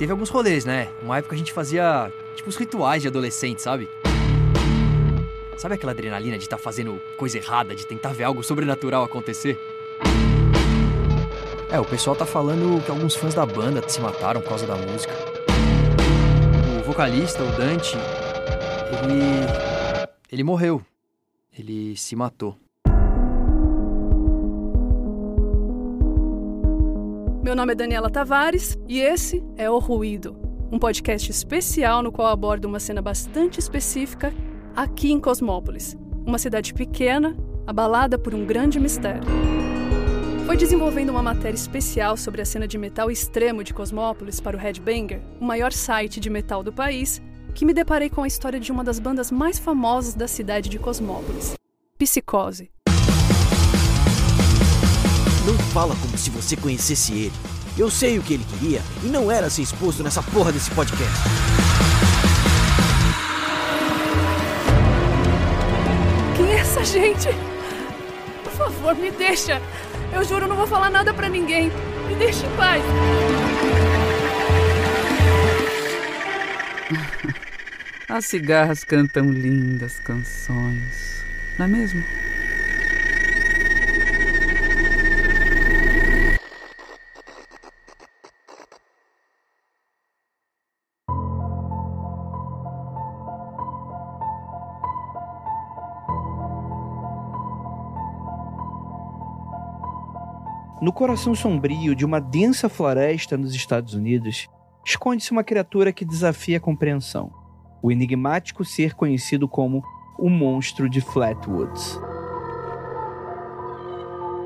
Teve alguns rolês, né? Uma época a gente fazia, tipo, os rituais de adolescente, sabe? Sabe aquela adrenalina de estar tá fazendo coisa errada, de tentar ver algo sobrenatural acontecer? É, o pessoal tá falando que alguns fãs da banda se mataram por causa da música. O vocalista, o Dante, ele. Ele morreu. Ele se matou. Meu nome é Daniela Tavares e esse é O Ruído, um podcast especial no qual abordo uma cena bastante específica aqui em Cosmópolis, uma cidade pequena, abalada por um grande mistério. Foi desenvolvendo uma matéria especial sobre a cena de metal extremo de Cosmópolis para o Headbanger, o maior site de metal do país, que me deparei com a história de uma das bandas mais famosas da cidade de Cosmópolis, Psicose. Não fala como se você conhecesse ele. Eu sei o que ele queria e não era ser exposto nessa porra desse podcast. Quem é essa gente? Por favor, me deixa. Eu juro, não vou falar nada para ninguém. Me deixe em paz. As cigarras cantam lindas canções, não é mesmo? No coração sombrio de uma densa floresta nos Estados Unidos, esconde-se uma criatura que desafia a compreensão. O enigmático ser conhecido como o Monstro de Flatwoods.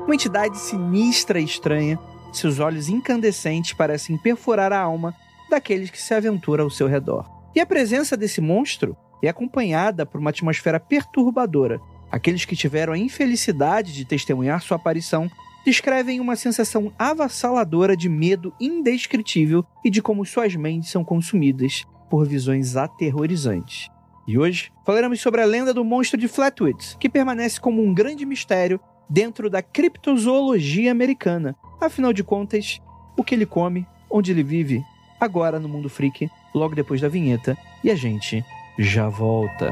Uma entidade sinistra e estranha, seus olhos incandescentes parecem perfurar a alma daqueles que se aventuram ao seu redor. E a presença desse monstro é acompanhada por uma atmosfera perturbadora. Aqueles que tiveram a infelicidade de testemunhar sua aparição descrevem uma sensação avassaladora de medo indescritível e de como suas mentes são consumidas por visões aterrorizantes. E hoje falaremos sobre a lenda do monstro de Flatwoods, que permanece como um grande mistério dentro da criptozoologia americana. Afinal de contas, o que ele come, onde ele vive, agora no mundo freak, logo depois da vinheta, e a gente já volta.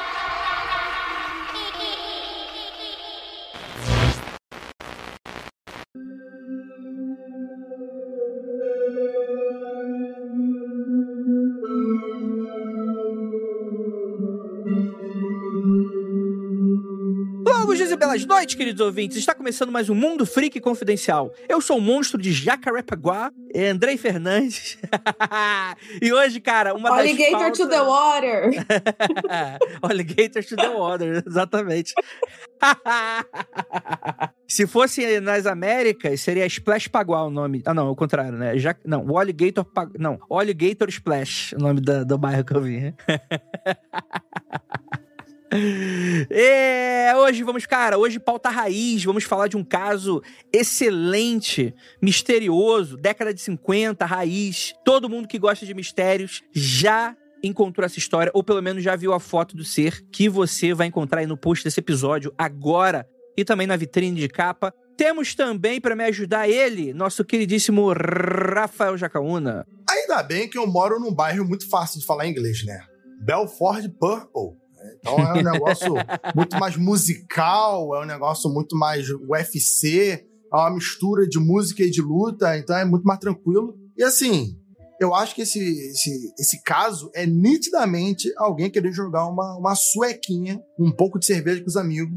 Belas noites, queridos ouvintes. Está começando mais um Mundo Freak Confidencial. Eu sou o monstro de Jacarepaguá, é Andrei Fernandes. e hoje, cara, uma Alligator das pautas... to the water. Alligator to the water, exatamente. Se fosse nas Américas, seria Splash Paguá o nome. Ah, não, é o contrário, né? Já... Não, o Alligator Pag... Não, Alligator Splash, o nome da, do bairro que eu vi. É, hoje vamos, cara, hoje pauta raiz, vamos falar de um caso excelente, misterioso, década de 50, raiz. Todo mundo que gosta de mistérios já encontrou essa história, ou pelo menos já viu a foto do ser que você vai encontrar aí no post desse episódio agora e também na vitrine de capa. Temos também para me ajudar ele, nosso queridíssimo Rafael Jacaúna. Ainda bem que eu moro num bairro muito fácil de falar inglês, né? Belford Purple. Então é um negócio muito mais musical, é um negócio muito mais UFC, é uma mistura de música e de luta, então é muito mais tranquilo. E assim, eu acho que esse, esse, esse caso é nitidamente alguém querer jogar uma, uma suequinha, um pouco de cerveja com os amigos,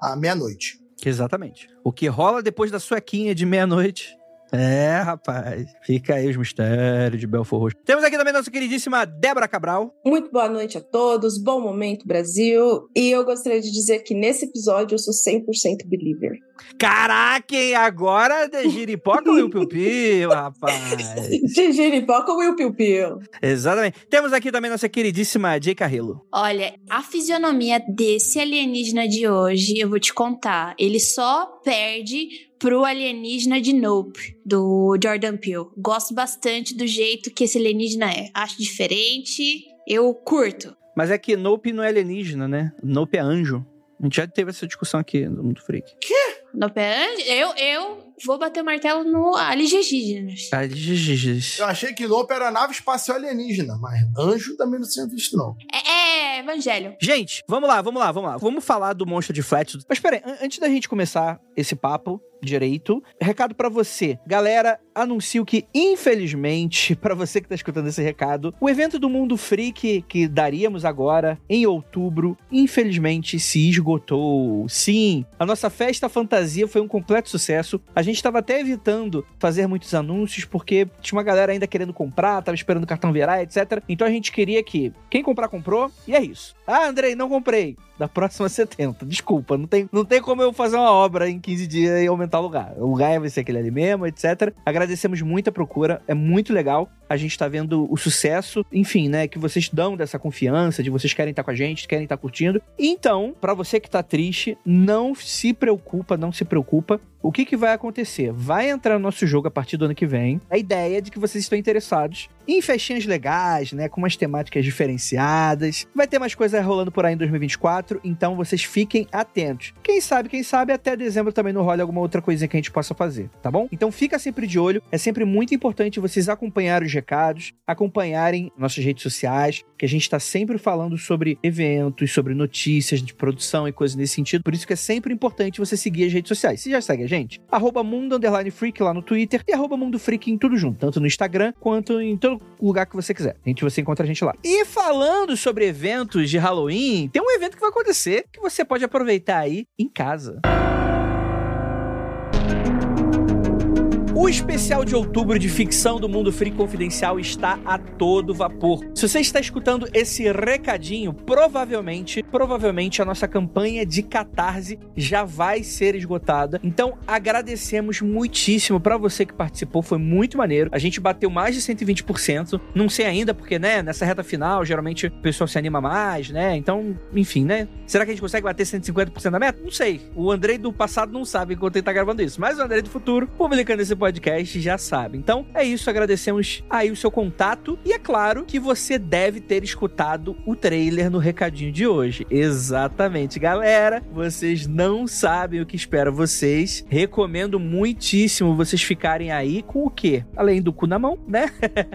à meia-noite. Exatamente. O que rola depois da suequinha de meia-noite é, rapaz. Fica aí os mistérios de Belfor Roxo. Temos aqui também nossa queridíssima Débora Cabral. Muito boa noite a todos, bom momento, Brasil. E eu gostaria de dizer que nesse episódio eu sou 100% believer. Caraca, hein? agora de giripoca Will Piu Piu, rapaz. De giripoca Will Piu Piu. Exatamente. Temos aqui também nossa queridíssima Jay Carrillo. Olha, a fisionomia desse alienígena de hoje, eu vou te contar, ele só perde pro alienígena de Nope, do Jordan Peele. Gosto bastante do jeito que esse alienígena é. Acho diferente, eu curto. Mas é que Nope não é alienígena, né? Nope é anjo. A gente já teve essa discussão aqui no Mundo Freak. Quê? Nope é anjo? Eu, eu vou bater o martelo no alienígenas. Alienígenas. Eu achei que Nope era nave espacial alienígena, mas anjo também não tinha visto, não. É, é, evangelho. Gente, vamos lá, vamos lá, vamos lá. Vamos falar do monstro de Flat. Mas peraí, an- antes da gente começar esse papo direito, recado pra você. Galera, anuncio que, infelizmente, pra você que tá escutando esse recado, o evento do Mundo Freak que daríamos agora, em outubro, infelizmente se esgotou. Sim, a nossa festa fantasia foi um completo sucesso. A gente tava até evitando fazer muitos anúncios, porque tinha uma galera ainda querendo comprar, tava esperando o cartão virar, etc. Então a gente queria que quem comprar, comprou, e é isso. Ah, Andrei, não comprei. Da próxima 70. Desculpa, não tem, não tem como eu fazer uma obra em 15 dias e aumentar o lugar. O lugar vai ser aquele ali mesmo, etc. Agradecemos muito a procura, é muito legal. A gente tá vendo o sucesso, enfim, né? Que vocês dão dessa confiança, de vocês querem estar com a gente, querem estar curtindo. Então, pra você que tá triste, não se preocupa, não se preocupa. O que, que vai acontecer? Vai entrar no nosso jogo a partir do ano que vem. A ideia é de que vocês estão interessados em festinhas legais, né? Com umas temáticas diferenciadas. Vai ter mais coisa rolando por aí em 2024, então vocês fiquem atentos. Quem sabe, quem sabe, até dezembro também não rola alguma outra coisinha que a gente possa fazer, tá bom? Então fica sempre de olho. É sempre muito importante vocês acompanharem os recados, acompanharem nossas redes sociais, que a gente tá sempre falando sobre eventos, sobre notícias de produção e coisas nesse sentido. Por isso que é sempre importante você seguir as redes sociais. Você já segue a gente? Arroba Mundo Freak lá no Twitter e arroba Mundo Freak em tudo junto, tanto no Instagram quanto em todo lugar que você quiser. A gente você encontra a gente lá. E falando sobre eventos de Halloween, tem um evento que vai acontecer que você pode aproveitar aí em casa. O especial de outubro de ficção do Mundo Freak Confidencial está a todo vapor. Se você está escutando esse recadinho, provavelmente, provavelmente a nossa campanha de catarse já vai ser esgotada. Então, agradecemos muitíssimo para você que participou, foi muito maneiro. A gente bateu mais de 120%. Não sei ainda porque, né, nessa reta final, geralmente o pessoal se anima mais, né? Então, enfim, né? Será que a gente consegue bater 150% da meta? Não sei. O Andrei do passado não sabe enquanto ele tá gravando isso, mas o Andrei do futuro, publicando esse podcast, já sabe. Então, é isso, agradecemos aí o seu contato e é claro que você deve ter escutado o trailer no recadinho de hoje. Exatamente, galera. Vocês não sabem o que espera vocês. Recomendo muitíssimo vocês ficarem aí com o quê? Além do cu na mão, né?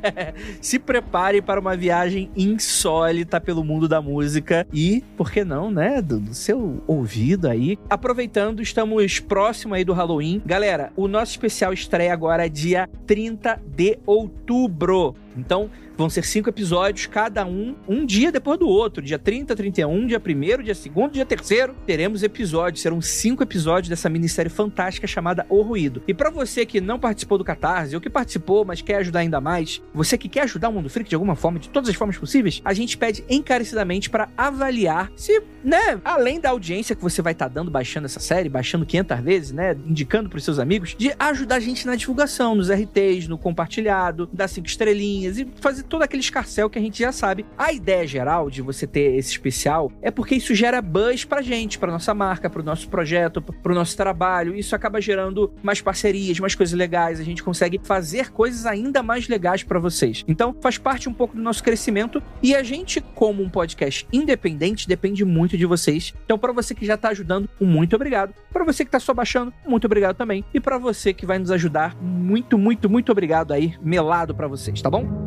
Se preparem para uma viagem insólita pelo mundo da música e, por que não, né, do, do seu ouvido aí. Aproveitando, estamos próximo aí do Halloween. Galera, o nosso especial estreia agora dia 30 de outubro. Então, vão ser cinco episódios, cada um, um dia depois do outro. Dia 30, 31, dia 1 dia 2 dia 3 teremos episódios. Serão cinco episódios dessa minissérie fantástica chamada O Ruído. E pra você que não participou do Catarse, ou que participou, mas quer ajudar ainda mais, você que quer ajudar o Mundo Freak de alguma forma, de todas as formas possíveis, a gente pede encarecidamente para avaliar se, né, além da audiência que você vai estar dando baixando essa série, baixando 500 vezes, né, indicando pros seus amigos, de ajudar a gente na divulgação, nos RTs, no compartilhado, dar cinco estrelinhas e fazer todo aquele escarcel que a gente já sabe. A ideia geral de você ter esse especial é porque isso gera buzz pra gente, pra nossa marca, pro nosso projeto, pro nosso trabalho. Isso acaba gerando mais parcerias, mais coisas legais. A gente consegue fazer coisas ainda mais legais pra vocês. Então, faz parte um pouco do nosso crescimento e a gente, como um podcast independente, depende muito de vocês. Então, pra você que já tá ajudando, um muito obrigado. Pra você que tá só baixando, muito obrigado também. E pra você que vai nos ajudar, muito, muito, muito obrigado aí, melado pra vocês, tá bom?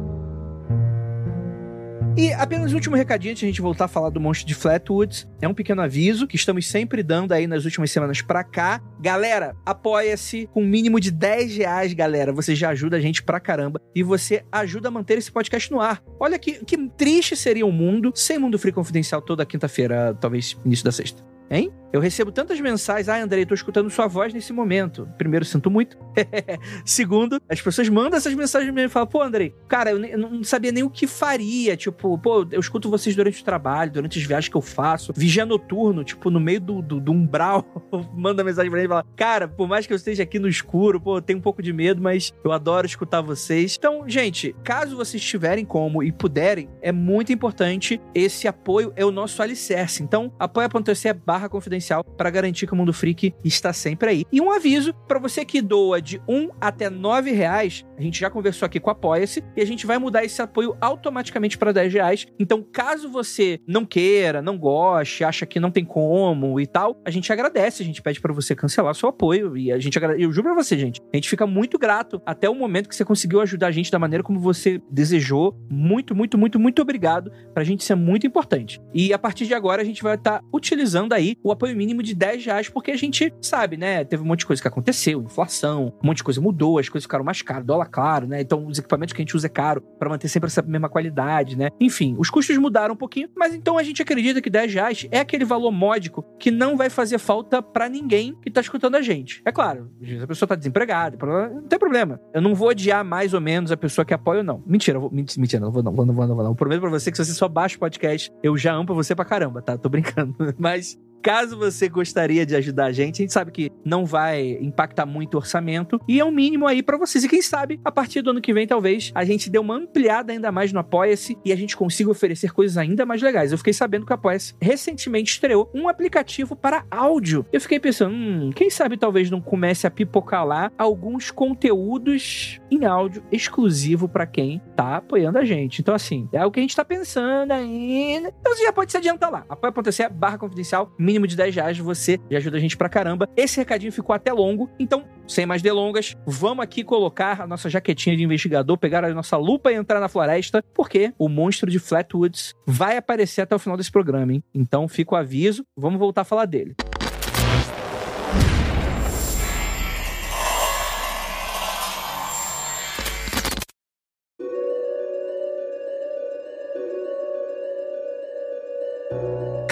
E apenas um último recadinho antes de a gente voltar a falar do monstro de Flatwoods. É um pequeno aviso que estamos sempre dando aí nas últimas semanas pra cá. Galera, apoia-se com um mínimo de 10 reais, galera. Você já ajuda a gente pra caramba. E você ajuda a manter esse podcast no ar. Olha que, que triste seria o um mundo sem Mundo Free Confidencial toda quinta-feira, talvez início da sexta. Hein? Eu recebo tantas mensagens, ah, Andrei, tô escutando sua voz nesse momento. Primeiro, sinto muito. Segundo, as pessoas mandam essas mensagens mesmo e falam, pô, Andrei, cara, eu, eu, não sabia nem o que faria. Tipo, pô, eu escuto vocês durante o trabalho, durante as viagens que eu faço, vigia noturno, tipo, no meio do, do, do umbral, manda mensagem pra mim e fala, cara, por mais que eu esteja aqui no escuro, pô, eu tenho um pouco de medo, mas eu adoro escutar vocês. Então, gente, caso vocês tiverem como e puderem, é muito importante esse apoio, é o nosso alicerce. Então, apoia.se barra confidencial para garantir que o Mundo Freak está sempre aí. E um aviso para você que doa de 1 até 9 reais, a gente já conversou aqui com a Apoia-se e a gente vai mudar esse apoio automaticamente para 10 reais. Então, caso você não queira, não goste, acha que não tem como e tal, a gente agradece, a gente pede para você cancelar seu apoio e a gente. Eu juro pra você, gente, a gente fica muito grato até o momento que você conseguiu ajudar a gente da maneira como você desejou. Muito, muito, muito, muito obrigado. Pra gente isso é muito importante. E a partir de agora a gente vai estar tá utilizando aí o apoio mínimo de 10 reais, porque a gente sabe, né? Teve um monte de coisa que aconteceu, inflação, um monte de coisa mudou, as coisas ficaram mais caras, dólar caro, né? Então os equipamentos que a gente usa é caro para manter sempre essa mesma qualidade, né? Enfim, os custos mudaram um pouquinho, mas então a gente acredita que 10 reais é aquele valor módico que não vai fazer falta para ninguém que tá escutando a gente. É claro, a pessoa tá desempregada, não tem problema. Eu não vou odiar mais ou menos a pessoa que apoia ou não. Mentira, vou, mentira, não vou não, vou, não vou, não vou não. Eu prometo pra você que se você só baixa o podcast, eu já amo você pra caramba, tá? Tô brincando. Mas Caso você gostaria de ajudar a gente, a gente sabe que não vai impactar muito o orçamento e é um mínimo aí para vocês. E quem sabe, a partir do ano que vem, talvez a gente dê uma ampliada ainda mais no Apoia-se e a gente consiga oferecer coisas ainda mais legais. Eu fiquei sabendo que o Apoia-se recentemente estreou um aplicativo para áudio. Eu fiquei pensando, hum, quem sabe talvez não comece a pipocar lá alguns conteúdos em áudio exclusivo para quem tá apoiando a gente. Então, assim, é o que a gente tá pensando ainda. Então você já pode se adiantar lá. apoia.se barra confidencial, mínimo de 10 reais, você já ajuda a gente pra caramba. Esse recadinho ficou até longo, então, sem mais delongas, vamos aqui colocar a nossa jaquetinha de investigador, pegar a nossa lupa e entrar na floresta, porque o monstro de Flatwoods vai aparecer até o final desse programa, hein? Então, fica o aviso, vamos voltar a falar dele.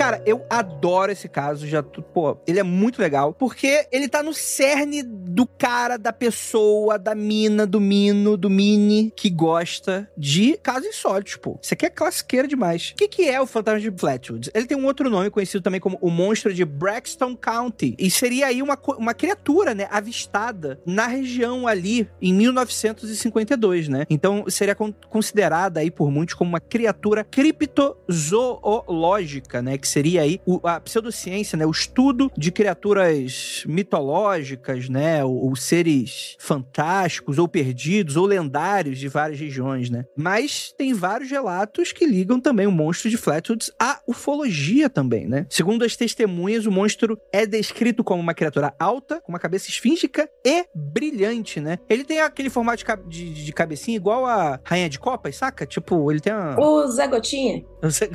Cara, eu adoro esse caso, já, pô, ele é muito legal, porque ele tá no cerne do cara, da pessoa, da mina, do mino, do mini, que gosta de casos insólitos, pô. Isso aqui é classiqueira demais. O que, que é o Fantasma de Flatwoods? Ele tem um outro nome conhecido também como o Monstro de Braxton County, e seria aí uma, uma criatura, né, avistada na região ali em 1952, né? Então seria considerada aí por muitos como uma criatura criptozoológica, né, que seria aí o, a pseudociência, né? O estudo de criaturas mitológicas, né? Ou, ou, seres fantásticos, ou perdidos, ou lendários de várias regiões, né? Mas tem vários relatos que ligam também o monstro de Flatwoods à ufologia também, né? Segundo as testemunhas, o monstro é descrito como uma criatura alta, com uma cabeça esfíngica e brilhante, né? Ele tem aquele formato de, de, de cabecinha igual a Rainha de Copas, saca? Tipo, ele tem uma... O Zé Gotinha. O Zé...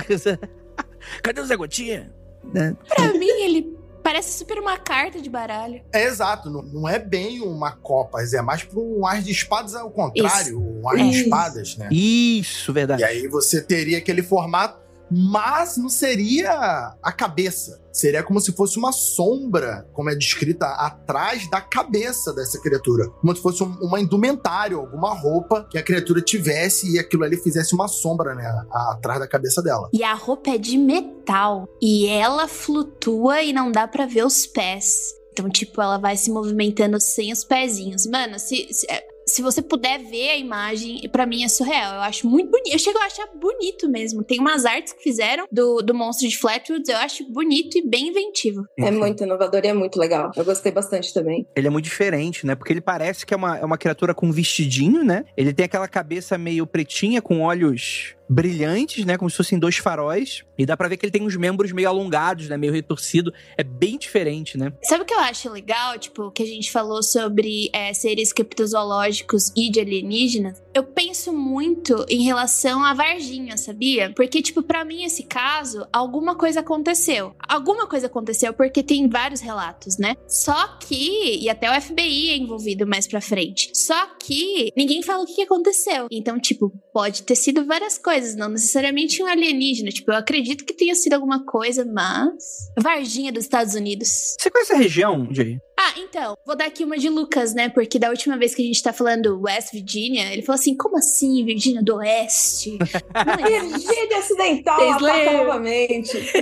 Cadê o Zé Gotinha? Né? Pra mim, ele parece super uma carta de baralho. É exato, não, não é bem uma copas, é mais para um ar de espadas ao contrário, Isso. um ar de espadas, né? Isso, verdade. E aí você teria aquele formato mas não seria a cabeça. Seria como se fosse uma sombra, como é descrita atrás da cabeça dessa criatura. Como se fosse um, uma indumentária, alguma roupa que a criatura tivesse e aquilo ali fizesse uma sombra, né? atrás da cabeça dela. E a roupa é de metal. E ela flutua e não dá para ver os pés. Então, tipo, ela vai se movimentando sem os pezinhos. Mano, se, se é, se você puder ver a imagem, para mim é surreal. Eu acho muito bonito. Eu chego a achar bonito mesmo. Tem umas artes que fizeram do, do monstro de Flatwoods, eu acho bonito e bem inventivo. É muito inovador e é muito legal. Eu gostei bastante também. Ele é muito diferente, né? Porque ele parece que é uma, é uma criatura com vestidinho, né? Ele tem aquela cabeça meio pretinha, com olhos brilhantes, né? Como se fossem dois faróis. E dá pra ver que ele tem uns membros meio alongados, né? Meio retorcido. É bem diferente, né? Sabe o que eu acho legal? Tipo, que a gente falou sobre é, seres criptozoológicos e de alienígenas. Eu penso muito em relação à Varginha, sabia? Porque, tipo, pra mim, esse caso, alguma coisa aconteceu. Alguma coisa aconteceu porque tem vários relatos, né? Só que, e até o FBI é envolvido mais pra frente. Só que ninguém fala o que aconteceu. Então, tipo, pode ter sido várias coisas, não necessariamente um alienígena. Tipo, eu acredito que tenha sido alguma coisa, mas. Varginha dos Estados Unidos. Você conhece a região, Jay? Ah, então, vou dar aqui uma de Lucas, né? Porque da última vez que a gente tá falando West Virginia, ele falou assim: como assim, Virgínia do Oeste? Virgínia Ocidental novamente.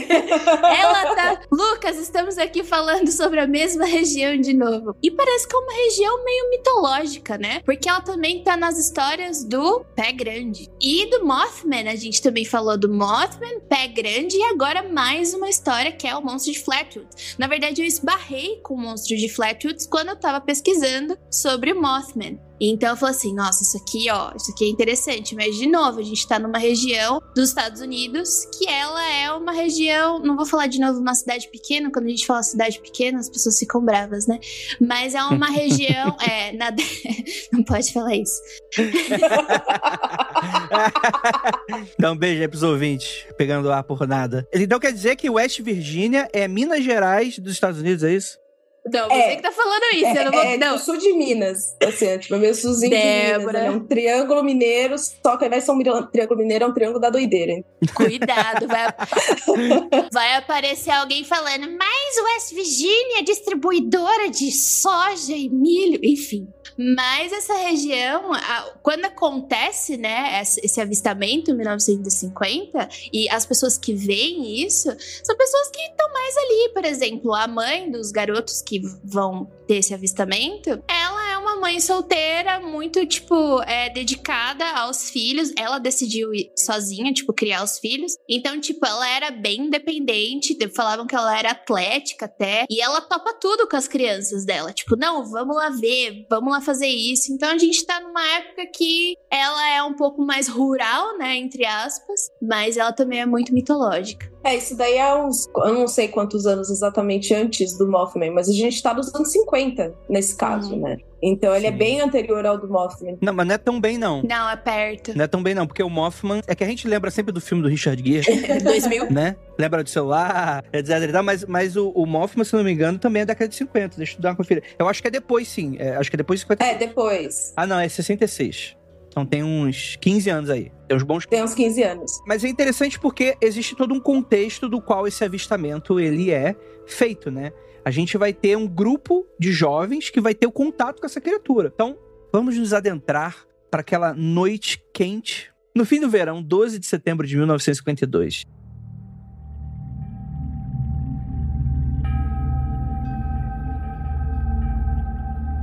Ela tá. Lucas, estamos aqui falando sobre a mesma região de novo. E parece que é uma região meio mitológica, né? Porque ela também tá nas histórias do Pé Grande. E do Mothman, a gente também falou do Mothman, Pé Grande, e agora mais uma história que é o monstro de Flatwood. Na verdade, eu esbarrei com o monstro de Flatwoods quando eu tava pesquisando sobre o Mothman. Então eu falei assim, nossa, isso aqui, ó, isso aqui é interessante, mas de novo, a gente tá numa região dos Estados Unidos que ela é uma região, não vou falar de novo uma cidade pequena, quando a gente fala cidade pequena, as pessoas ficam bravas, né? Mas é uma região, é, na não pode falar isso. Dá um beijo aí pros ouvintes, pegando ar por nada. Então quer dizer que West Virginia é Minas Gerais dos Estados Unidos, é isso? Você é, que tá falando isso. É, eu não vou... é não. do sul de Minas. Assim, é, tipo, é meio sulzinho Débora. de Minas. É um triângulo mineiro, só que ao invés de ser um triângulo mineiro, é um triângulo da doideira. Hein? Cuidado, vai, vai aparecer alguém falando, mas West Virginia é distribuidora de soja e milho, enfim. Mas essa região, quando acontece, né, esse avistamento em 1950, e as pessoas que veem isso, são pessoas que estão mais ali, por exemplo, a mãe dos garotos que vão ter esse avistamento, ela é uma mãe solteira muito, tipo, é, dedicada aos filhos. Ela decidiu ir sozinha, tipo, criar os filhos. Então, tipo, ela era bem independente. Falavam que ela era atlética até. E ela topa tudo com as crianças dela. Tipo, não, vamos lá ver, vamos lá fazer isso. Então a gente tá numa época que ela é um pouco mais rural, né? Entre aspas. Mas ela também é muito mitológica. É, isso daí é uns. Eu não sei quantos anos exatamente antes do Mothman, mas a gente tá nos anos 50 nesse caso, uhum. né? Então ele é Sim. é bem anterior ao do Mothman. Não, mas não é tão bem, não. Não, é perto. Não é tão bem, não, porque o Mothman. É que a gente lembra sempre do filme do Richard Gere. 2000. Né? Lembra do celular, etc mas, mas o, o Mothman, se não me engano, também é da década de 50. Deixa eu dar uma conferida. Eu acho que é depois, sim. É, acho que é depois de 50. É, depois. Ah, não, é 66. Então tem uns 15 anos aí. Tem uns bons. Tem uns 15 anos. Mas é interessante porque existe todo um contexto do qual esse avistamento ele é feito, né? A gente vai ter um grupo de jovens que vai ter o contato com essa criatura. Então, vamos nos adentrar para aquela noite quente no fim do verão, 12 de setembro de 1952.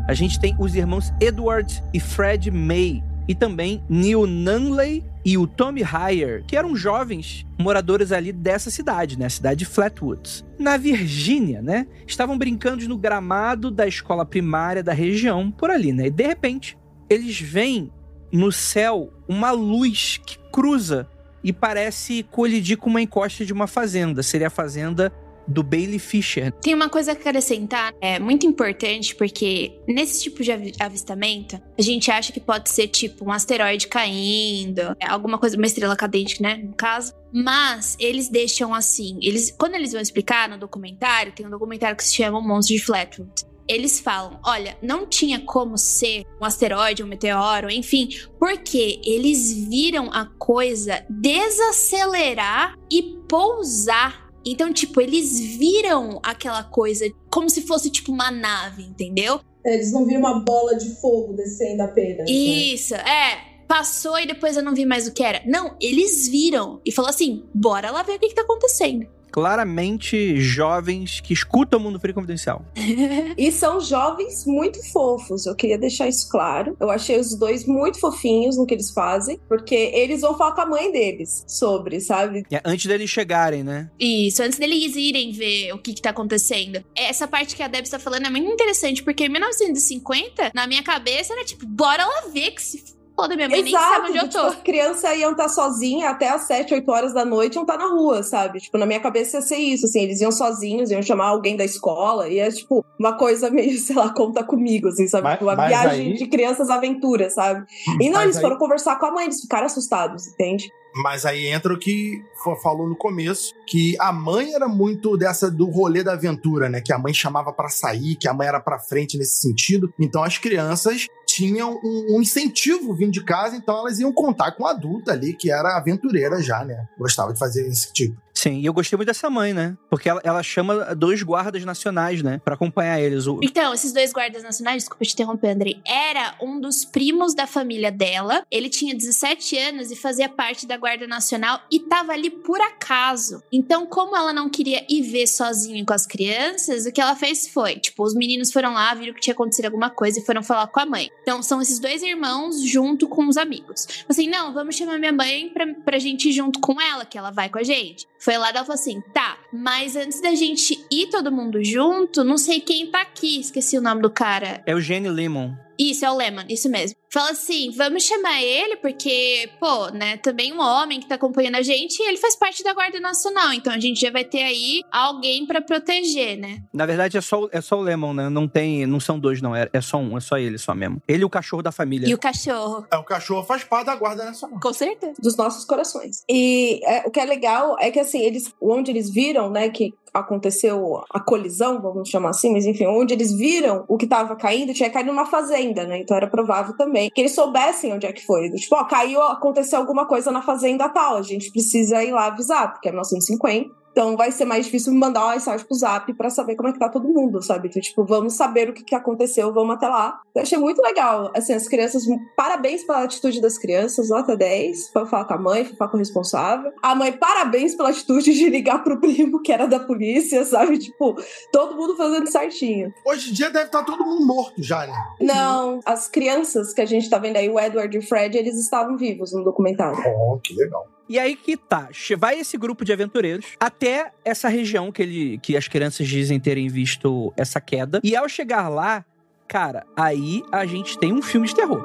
A gente tem os irmãos Edward e Fred May, e também Neil Nunley e o Tommy Heyer, que eram jovens moradores ali dessa cidade, né? A cidade de Flatwoods. Na Virgínia, né? Estavam brincando no gramado da escola primária da região, por ali, né? E de repente, eles veem no céu uma luz que cruza e parece colidir com uma encosta de uma fazenda. Seria a fazenda do Bailey Fisher. Tem uma coisa a acrescentar, é muito importante, porque nesse tipo de avistamento, a gente acha que pode ser tipo um asteroide caindo, é, alguma coisa, uma estrela cadente, né, no caso. Mas eles deixam assim, eles quando eles vão explicar no documentário, tem um documentário que se chama O Monstro de Flatwood. Eles falam, olha, não tinha como ser um asteroide, um meteoro, enfim, porque eles viram a coisa desacelerar e pousar então, tipo, eles viram aquela coisa como se fosse tipo uma nave, entendeu? É, eles não viram uma bola de fogo descendo apenas. Né? Isso, né? é. Passou e depois eu não vi mais o que era. Não, eles viram e falou assim: bora lá ver o que, que tá acontecendo claramente jovens que escutam o Mundo Free Confidencial. e são jovens muito fofos, eu queria deixar isso claro. Eu achei os dois muito fofinhos no que eles fazem, porque eles vão falar com a mãe deles sobre, sabe? É, antes deles chegarem, né? Isso, antes deles irem ver o que, que tá acontecendo. Essa parte que a Deb está falando é muito interessante, porque em 1950, na minha cabeça, era tipo, bora lá ver que se foda, minha mãe nem sabe onde eu tipo, tô. as crianças iam estar sozinhas até as 7, 8 horas da noite, iam estar na rua, sabe? Tipo, na minha cabeça ia ser isso, assim, eles iam sozinhos, iam chamar alguém da escola, e é tipo uma coisa meio, sei lá, conta comigo, assim, sabe? Mas- Tipo, uma mas viagem aí- de crianças aventuras, sabe? E não, Mas eles aí- foram conversar com a mãe, eles ficaram assustados, entende? Mas aí entra o que falou no começo, que a mãe era muito dessa do rolê da aventura, né? Que a mãe chamava pra sair, que a mãe era pra frente nesse sentido. Então as crianças tinham um, um incentivo vindo de casa, então elas iam contar com a adulta ali, que era aventureira já, né? Gostava de fazer esse tipo. Sim, e eu gostei muito dessa mãe, né? Porque ela, ela chama dois guardas nacionais, né? Pra acompanhar eles. O... Então, esses dois guardas nacionais, desculpa te interromper, Andrei, era um dos primos da família dela. Ele tinha 17 anos e fazia parte da Guarda Nacional e tava ali por acaso. Então, como ela não queria ir ver sozinho com as crianças, o que ela fez foi, tipo, os meninos foram lá, viram que tinha acontecido alguma coisa e foram falar com a mãe. Então, são esses dois irmãos junto com os amigos. Assim, não, vamos chamar minha mãe pra, pra gente ir junto com ela, que ela vai com a gente. Foi lá e ela falou assim: tá, mas antes da gente ir todo mundo junto, não sei quem tá aqui. Esqueci o nome do cara. É o Jenny Lemon. Isso, é o Lemon, isso mesmo. Fala assim: vamos chamar ele, porque, pô, né, também um homem que tá acompanhando a gente, e ele faz parte da Guarda Nacional. Então a gente já vai ter aí alguém pra proteger, né? Na verdade, é só, o- é só o Lemon, né? Não tem. Não são dois, não. É, é só um, é só ele, só mesmo. Ele e o cachorro da família. E o cachorro. É, o cachorro faz parte da Guarda Nacional. Com certeza. Dos nossos corações. E é, o que é legal é que, assim, eles, onde eles viram, né, que aconteceu a colisão, vamos chamar assim, mas enfim, onde eles viram o que tava caindo, tinha caído numa fazenda, né? Então era provável também que eles soubessem onde é que foi. Tipo, ó, caiu, aconteceu alguma coisa na fazenda tal, a gente precisa ir lá avisar, porque é 1950. Então vai ser mais difícil mandar uma mensagem pro zap pra saber como é que tá todo mundo, sabe? Então, tipo, vamos saber o que, que aconteceu, vamos até lá. Eu achei muito legal. Assim, as crianças, parabéns pela atitude das crianças, nota 10. Foi falar com a mãe, foi falar com o responsável. A mãe, parabéns pela atitude de ligar pro primo, que era da polícia, sabe? Tipo, todo mundo fazendo certinho. Hoje em dia deve estar todo mundo morto já, né? Não, as crianças que a gente tá vendo aí, o Edward e o Fred, eles estavam vivos no documentário. Oh, que legal. E aí que tá, vai esse grupo de aventureiros até essa região que, ele, que as crianças dizem terem visto essa queda. E ao chegar lá, cara, aí a gente tem um filme de terror.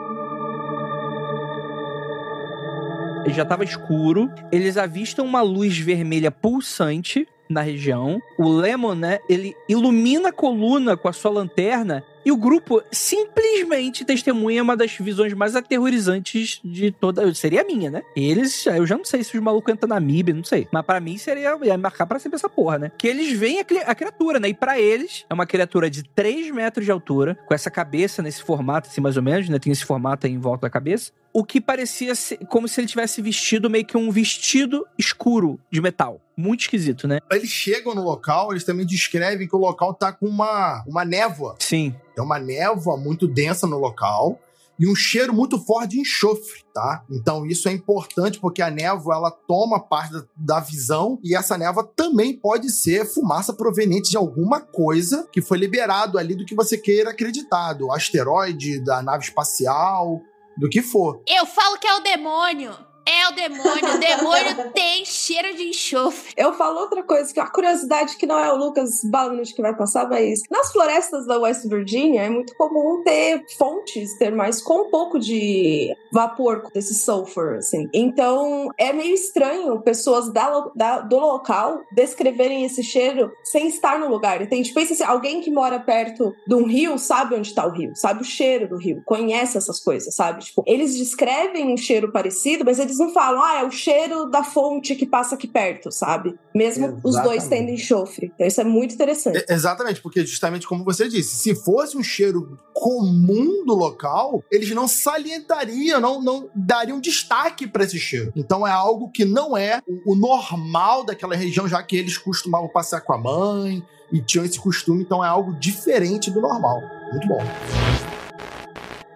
Já tava escuro, eles avistam uma luz vermelha pulsante na região. O Lemon, né, ele ilumina a coluna com a sua lanterna e o grupo simplesmente testemunha uma das visões mais aterrorizantes de toda. Seria a minha, né? Eles, eu já não sei se os malucos entram na MIB, não sei. Mas pra mim seria. ia marcar pra sempre essa porra, né? Que eles veem a, a criatura, né? E pra eles é uma criatura de 3 metros de altura, com essa cabeça nesse formato, assim, mais ou menos, né? Tem esse formato aí em volta da cabeça. O que parecia ser como se ele tivesse vestido meio que um vestido escuro de metal. Muito esquisito, né? Eles chegam no local, eles também descrevem que o local tá com uma, uma névoa. Sim. Tem uma névoa muito densa no local e um cheiro muito forte de enxofre, tá? Então isso é importante porque a névoa ela toma parte da, da visão e essa névoa também pode ser fumaça proveniente de alguma coisa que foi liberado ali do que você queira acreditar, do asteroide, da nave espacial, do que for. Eu falo que é o demônio. É o demônio. O demônio tem cheiro de enxofre. Eu falo outra coisa, que a curiosidade que não é o Lucas Balamute que vai passar, mas nas florestas da West Virginia é muito comum ter fontes termais com um pouco de vapor desse sulfur, assim. Então é meio estranho pessoas da, da- do local descreverem esse cheiro sem estar no lugar. Então, tipo, pensa assim, alguém que mora perto de um rio sabe onde tá o rio, sabe o cheiro do rio, conhece essas coisas, sabe? Tipo, eles descrevem um cheiro parecido, mas eles não falam, ah, é o cheiro da fonte que passa aqui perto, sabe? Mesmo os dois Exatamente. tendo enxofre. Então isso é muito interessante. É- exatamente, porque justamente como você disse, se fosse um cheiro comum do local, eles não salientariam, não, não dariam destaque para esse cheiro. Então é algo que não é o, o normal daquela região, já que eles costumavam passear com a mãe e tinham esse costume, então é algo diferente do normal. Muito bom.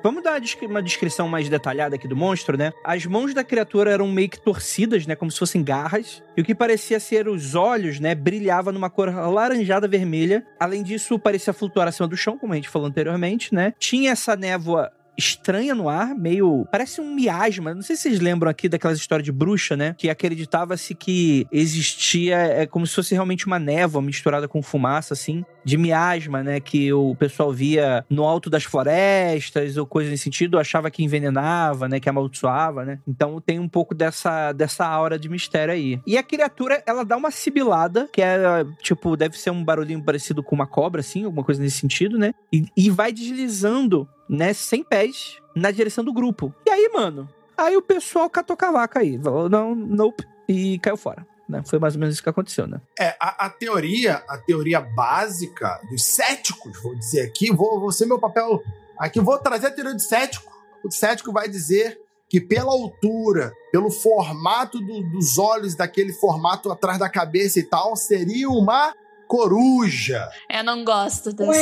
Vamos dar uma descri- uma descrição mais detalhada aqui do monstro, né? As mãos da criatura eram meio que torcidas, né? Como se fossem garras. E o que parecia ser os olhos, né? Brilhava numa cor alaranjada vermelha. Além disso, parecia flutuar acima do chão, como a gente falou anteriormente, né? Tinha essa névoa estranha no ar, meio. Parece um miasma. Não sei se vocês lembram aqui daquelas histórias de bruxa, né? Que acreditava-se que existia é, como se fosse realmente uma névoa misturada com fumaça, assim, de miasma, né? Que o pessoal via no alto das florestas ou coisa nesse sentido, achava que envenenava, né? Que amaldiçoava, né? Então tem um pouco dessa, dessa aura de mistério aí. E a criatura, ela dá uma sibilada, que é, tipo, deve ser um barulhinho parecido com uma cobra, assim, alguma coisa nesse sentido, né? E, e vai deslizando, né, sem pés, na direção do grupo. E aí, mano, aí o pessoal catou cavaca aí. Falou, não, nope, e caiu fora. Né? Foi mais ou menos isso que aconteceu, né? É, a, a teoria, a teoria básica dos céticos, vou dizer aqui, vou, vou ser meu papel aqui, vou trazer a teoria do cético. O cético vai dizer que pela altura, pelo formato do, dos olhos, daquele formato atrás da cabeça e tal, seria uma coruja. Eu não gosto dessa.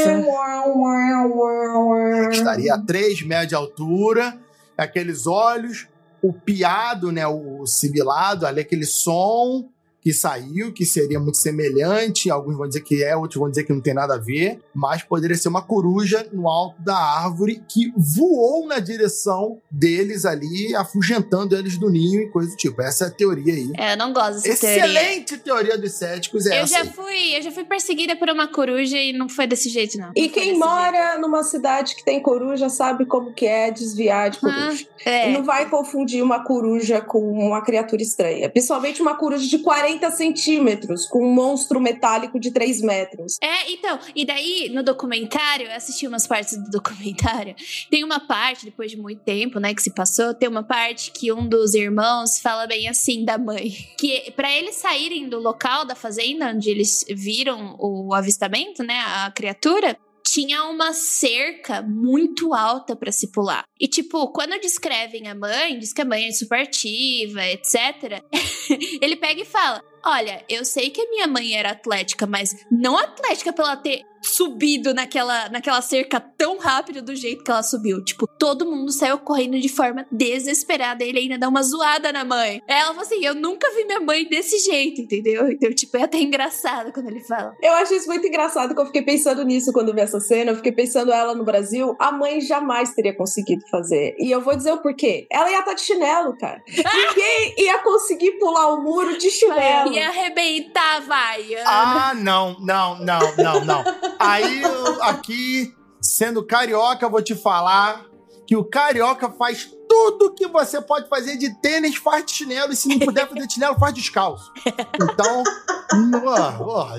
Estaria a 3 metros de altura, aqueles olhos, o piado, né, o sibilado, ali aquele som que saiu, que seria muito semelhante, alguns vão dizer que é, outros vão dizer que não tem nada a ver, mas poderia ser uma coruja no alto da árvore que voou na direção deles ali, afugentando eles do ninho e coisa do tipo. Essa é a teoria aí. É, eu não gosto dessa Excelente teoria. teoria dos céticos é eu essa. Já fui, eu já fui perseguida por uma coruja e não foi desse jeito, não. E não quem mora jeito. numa cidade que tem coruja sabe como que é desviar de coruja. Ah, é. E não vai confundir uma coruja com uma criatura estranha. Principalmente uma coruja de 40 40 centímetros, com um monstro metálico de 3 metros. É, então, e daí no documentário, eu assisti umas partes do documentário, tem uma parte, depois de muito tempo, né, que se passou, tem uma parte que um dos irmãos fala bem assim da mãe, que para eles saírem do local da fazenda onde eles viram o avistamento, né, a criatura, tinha uma cerca muito alta para se pular. E, tipo, quando descrevem a mãe, diz que a mãe é super ativa, etc. ele pega e fala: Olha, eu sei que a minha mãe era atlética, mas não atlética pela ter subido naquela, naquela cerca tão rápido do jeito que ela subiu. Tipo, todo mundo saiu correndo de forma desesperada. Ele ainda dá uma zoada na mãe. Ela falou assim: Eu nunca vi minha mãe desse jeito, entendeu? Então, tipo, é até engraçado quando ele fala. Eu acho isso muito engraçado que eu fiquei pensando nisso quando vi essa cena. Eu fiquei pensando ela no Brasil. A mãe jamais teria conseguido fazer. E eu vou dizer o porquê. Ela ia estar tá de chinelo, cara. Ninguém ia conseguir pular o muro de chinelo. Ia arrebentar, vai. Ah, não, não, não, não, não. Aí, eu, aqui, sendo carioca, vou te falar que o carioca faz tudo que você pode fazer de tênis, faz de chinelo. E se não puder fazer de chinelo, faz descalço. Então,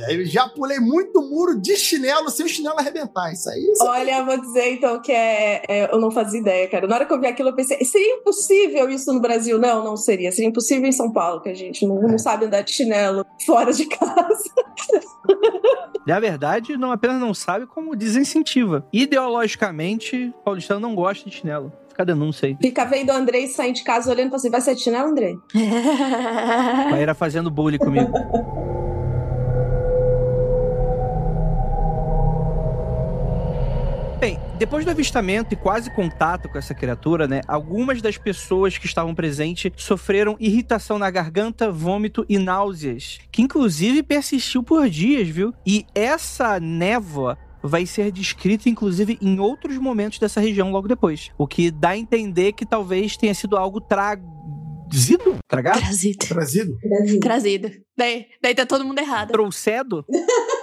eu já pulei muito muro de chinelo sem o chinelo arrebentar. Isso aí. Isso Olha, vou dizer então que é, é, eu não fazia ideia, cara. Na hora que eu vi aquilo, eu pensei, seria impossível isso no Brasil? Não, não seria. Seria impossível em São Paulo, que a gente não, não sabe andar de chinelo fora de casa. Na verdade, não apenas não sabe, como desincentiva. Ideologicamente, o paulistano não gosta de chinelo. Fica a denúncia aí. Fica vendo o Andrei sair de casa olhando pra você. Vai ser de chinelo, Andrei? Vai ir fazendo bullying comigo. depois do avistamento e quase contato com essa criatura, né? Algumas das pessoas que estavam presentes sofreram irritação na garganta, vômito e náuseas, que inclusive persistiu por dias, viu? E essa névoa vai ser descrita, inclusive, em outros momentos dessa região logo depois. O que dá a entender que talvez tenha sido algo trazido? Tragado? Trazido. Trazido? Trazido. Daí, daí tá todo mundo errado. Trouxedo?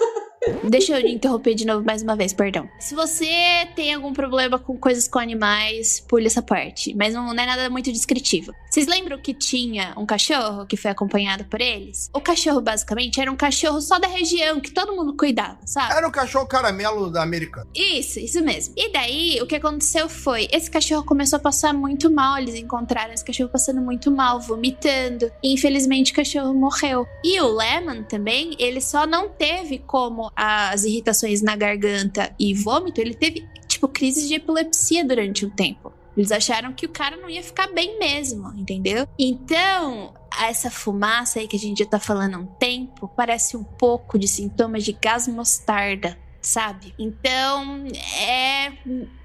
Deixa eu interromper de novo mais uma vez, perdão. Se você tem algum problema com coisas com animais, pule essa parte. Mas não, não é nada muito descritivo. Vocês lembram que tinha um cachorro que foi acompanhado por eles? O cachorro, basicamente, era um cachorro só da região, que todo mundo cuidava, sabe? Era um cachorro caramelo da Americana. Isso, isso mesmo. E daí, o que aconteceu foi: esse cachorro começou a passar muito mal. Eles encontraram esse cachorro passando muito mal, vomitando. E infelizmente o cachorro morreu. E o Lemon também, ele só não teve como as irritações na garganta e vômito, ele teve, tipo, crises de epilepsia durante um tempo. Eles acharam que o cara não ia ficar bem mesmo, entendeu? Então, essa fumaça aí que a gente já tá falando há um tempo parece um pouco de sintomas de gás mostarda, sabe? Então, é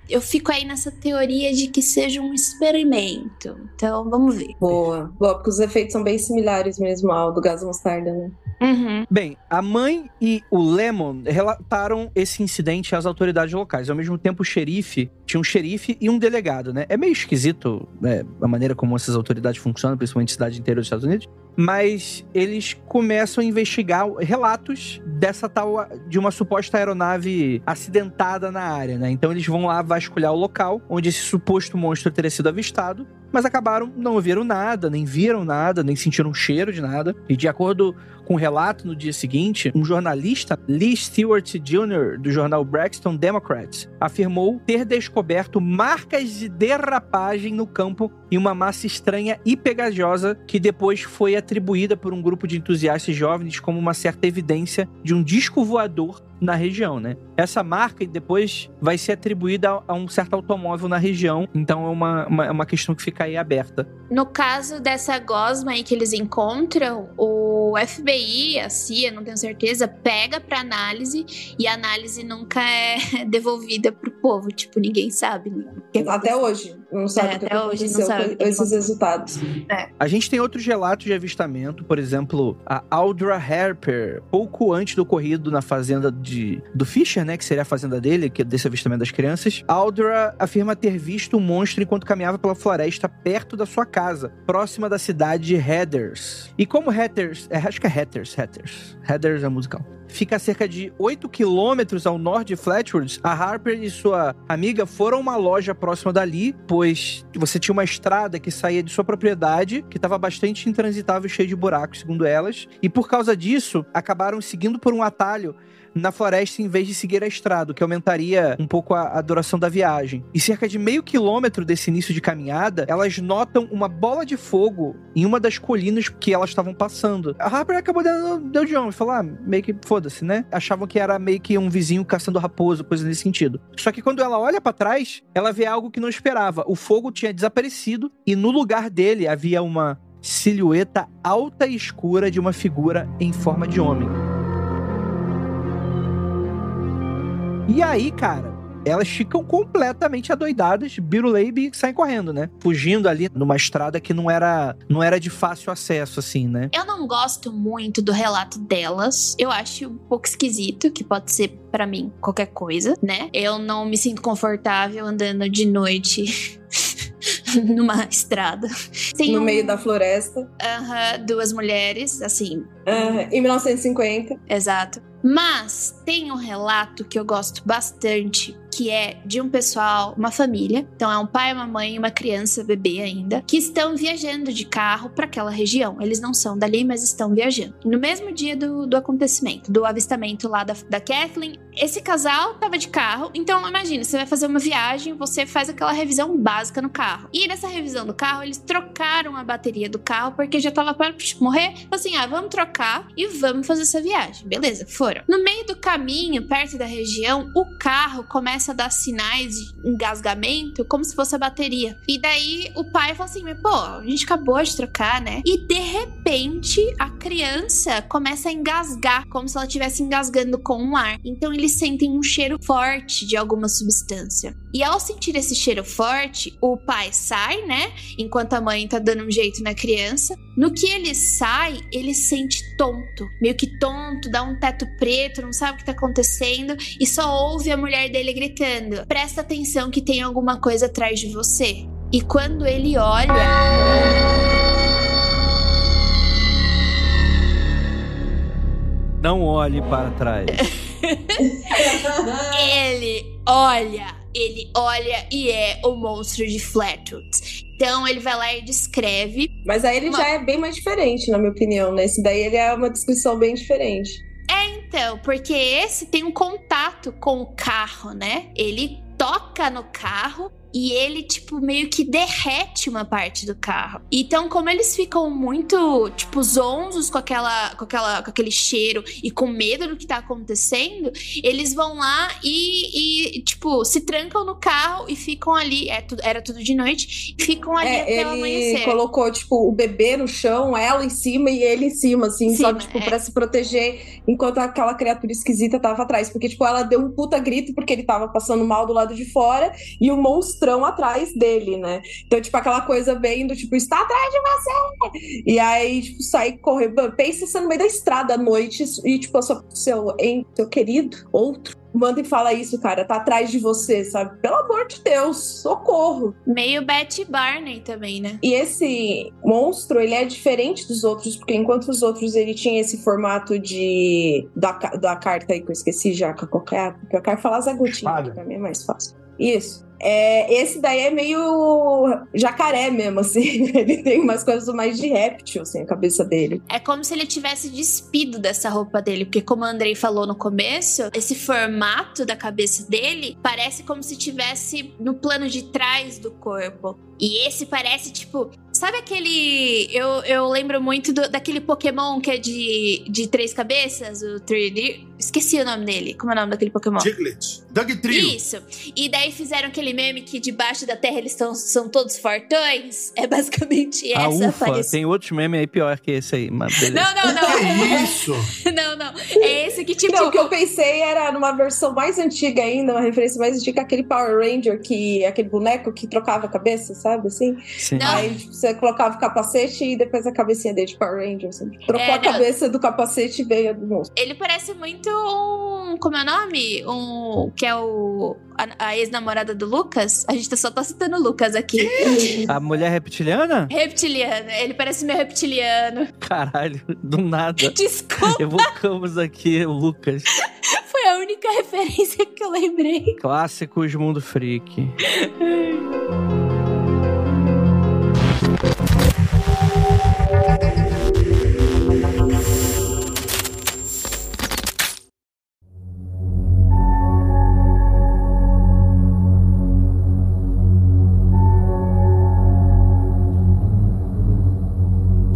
Eu fico aí nessa teoria de que seja um experimento. Então, vamos ver. Boa. Boa, porque os efeitos são bem similares mesmo ao do gás mostarda, né? Uhum. Bem, a mãe e o Lemon relataram esse incidente às autoridades locais. Ao mesmo tempo, o xerife tinha um xerife e um delegado, né? É meio esquisito né, a maneira como essas autoridades funcionam, principalmente em cidade interior dos Estados Unidos. Mas eles começam a investigar relatos dessa tal de uma suposta aeronave acidentada na área, né? Então eles vão lá vasculhar o local onde esse suposto monstro teria sido avistado, mas acabaram não ouviram nada, nem viram nada, nem sentiram cheiro de nada. E de acordo com relato no dia seguinte, um jornalista, Lee Stewart Jr., do jornal Braxton Democrats, afirmou ter descoberto marcas de derrapagem no campo em uma massa estranha e pegajosa que depois foi atribuída por um grupo de entusiastas jovens como uma certa evidência de um disco voador na região, né? Essa marca depois vai ser atribuída a, a um certo automóvel na região, então é uma, uma, é uma questão que fica aí aberta. No caso dessa gosma aí que eles encontram, o FBI, a CIA, não tenho certeza, pega pra análise e a análise nunca é devolvida pro povo. Tipo, ninguém sabe. Né? Até hoje. Não sabe É, o que até hoje não sabe esses aconteceu. resultados. A gente tem outros relatos de avistamento, por exemplo, a Audra Harper, pouco antes do ocorrido na fazenda de, do Fisher, né, que seria a fazenda dele, que é desse avistamento das crianças. Audra afirma ter visto um monstro enquanto caminhava pela floresta perto da sua casa, próxima da cidade de Heathers. E como Heathers, é, acho que é Heathers, Heathers, Heathers é musical. Fica a cerca de 8 quilômetros ao norte de Fletchwoods. A Harper e sua amiga foram a uma loja próxima dali, pois você tinha uma estrada que saía de sua propriedade, que estava bastante intransitável e cheia de buracos, segundo elas. E por causa disso, acabaram seguindo por um atalho na floresta em vez de seguir a estrada, que aumentaria um pouco a, a duração da viagem. E cerca de meio quilômetro desse início de caminhada, elas notam uma bola de fogo em uma das colinas que elas estavam passando. A Harper acabou dando deu de ombro, falou, ah, meio que foda-se, né? Achavam que era meio que um vizinho caçando raposa, coisa nesse sentido. Só que quando ela olha pra trás, ela vê algo que não esperava. O fogo tinha desaparecido e no lugar dele havia uma silhueta alta e escura de uma figura em forma de homem. E aí, cara, elas ficam completamente adoidadas, biruleibe e saem correndo, né? Fugindo ali numa estrada que não era, não era de fácil acesso, assim, né? Eu não gosto muito do relato delas. Eu acho um pouco esquisito, que pode ser pra mim qualquer coisa, né? Eu não me sinto confortável andando de noite numa estrada. Tem no um- meio da floresta. Aham, duas mulheres, assim, Ah, em 1950. Exato. Mas tem um relato que eu gosto bastante, que é de um pessoal, uma família. Então é um pai, uma mãe e uma criança, bebê ainda, que estão viajando de carro para aquela região. Eles não são dali, mas estão viajando. No mesmo dia do, do acontecimento, do avistamento lá da, da Kathleen, esse casal tava de carro. Então imagina, você vai fazer uma viagem, você faz aquela revisão básica no carro. E nessa revisão do carro, eles trocaram a bateria do carro porque já tava para morrer. Então, assim, ah, vamos trocar e vamos fazer essa viagem. Beleza, foram. No meio do caminho, perto da região, o carro começa a dar sinais de engasgamento, como se fosse a bateria. E daí o pai fala assim: pô, a gente acabou de trocar, né? E de repente a criança começa a engasgar, como se ela estivesse engasgando com um ar. Então eles sentem um cheiro forte de alguma substância. E ao sentir esse cheiro forte, o pai sai, né? Enquanto a mãe tá dando um jeito na criança. No que ele sai, ele se sente tonto, meio que tonto, dá um teto preto, não sabe o que tá acontecendo e só ouve a mulher dele gritando: "Presta atenção que tem alguma coisa atrás de você". E quando ele olha, Não olhe para trás. ele olha, ele olha e é o monstro de Flatwoods. Então ele vai lá e descreve Mas aí ele Uma- já é bem mais diferente, na minha opinião, né? Esse daí ele é uma descrição bem diferente. É, então, porque esse tem um contato com o carro, né? Ele toca no carro e ele, tipo, meio que derrete uma parte do carro. Então, como eles ficam muito, tipo, zonzos com aquela, com aquela, com aquele cheiro e com medo do que tá acontecendo, eles vão lá e, e tipo, se trancam no carro e ficam ali. É, tudo, era tudo de noite, ficam ali É, até o ele amanhecer. colocou, tipo, o bebê no chão, ela em cima e ele em cima, assim, Cima, só, tipo, é. pra se proteger, enquanto aquela criatura esquisita tava atrás. Porque, tipo, ela deu um puta grito porque ele tava passando mal do lado de fora e o monstrão atrás dele, né? Então, tipo, aquela coisa bem do tipo, está atrás de você! E aí, tipo, sai correndo. Pensa você no meio da estrada à noite e, tipo, seu, seu, em, seu querido, outro, manda e fala isso, cara, tá atrás de você, sabe? Pelo amor de Deus, socorro! Meio Betty Barney também, né? E esse monstro, ele é diferente dos outros, porque enquanto os outros ele tinha esse formato de da, da carta aí que eu esqueci já, que eu quero, que eu quero falar Zagutinho, pra mim é mais fácil. Isso. É, esse daí é meio jacaré mesmo, assim. Ele tem umas coisas mais de réptil, assim, a cabeça dele. É como se ele tivesse despido dessa roupa dele, porque como a Andrei falou no começo, esse formato da cabeça dele parece como se tivesse no plano de trás do corpo. E esse parece tipo, sabe aquele eu, eu lembro muito do- daquele Pokémon que é de, de três cabeças, o 3D. Esqueci o nome dele. Como é o nome daquele Pokémon? Diglett. Doug Trio. Isso. E daí fizeram aquele meme que debaixo da terra eles tão, são todos fortões. É basicamente essa ufa, aparição. tem outros memes aí pior que esse aí, mas beleza. Não, não, não. Que isso? Não, não. É esse que, tipo. Não, o que eu pensei era numa versão mais antiga ainda, uma referência mais antiga, aquele Power Ranger, que aquele boneco que trocava a cabeça, sabe? Assim. Sim. Não. Aí tipo, você colocava o capacete e depois a cabecinha dele de Power Ranger. Assim. Trocou É, a não. cabeça do capacete e veio do monstro. Ele parece muito um. Como é o nome? Um. Que é o. A, a ex-namorada do Lucas. A gente só tá citando o Lucas aqui. A mulher reptiliana? Reptiliano. Ele parece meio reptiliano. Caralho, do nada. Desculpa, Evocamos aqui o Lucas. foi a única referência que eu lembrei. Clássicos Mundo Freak.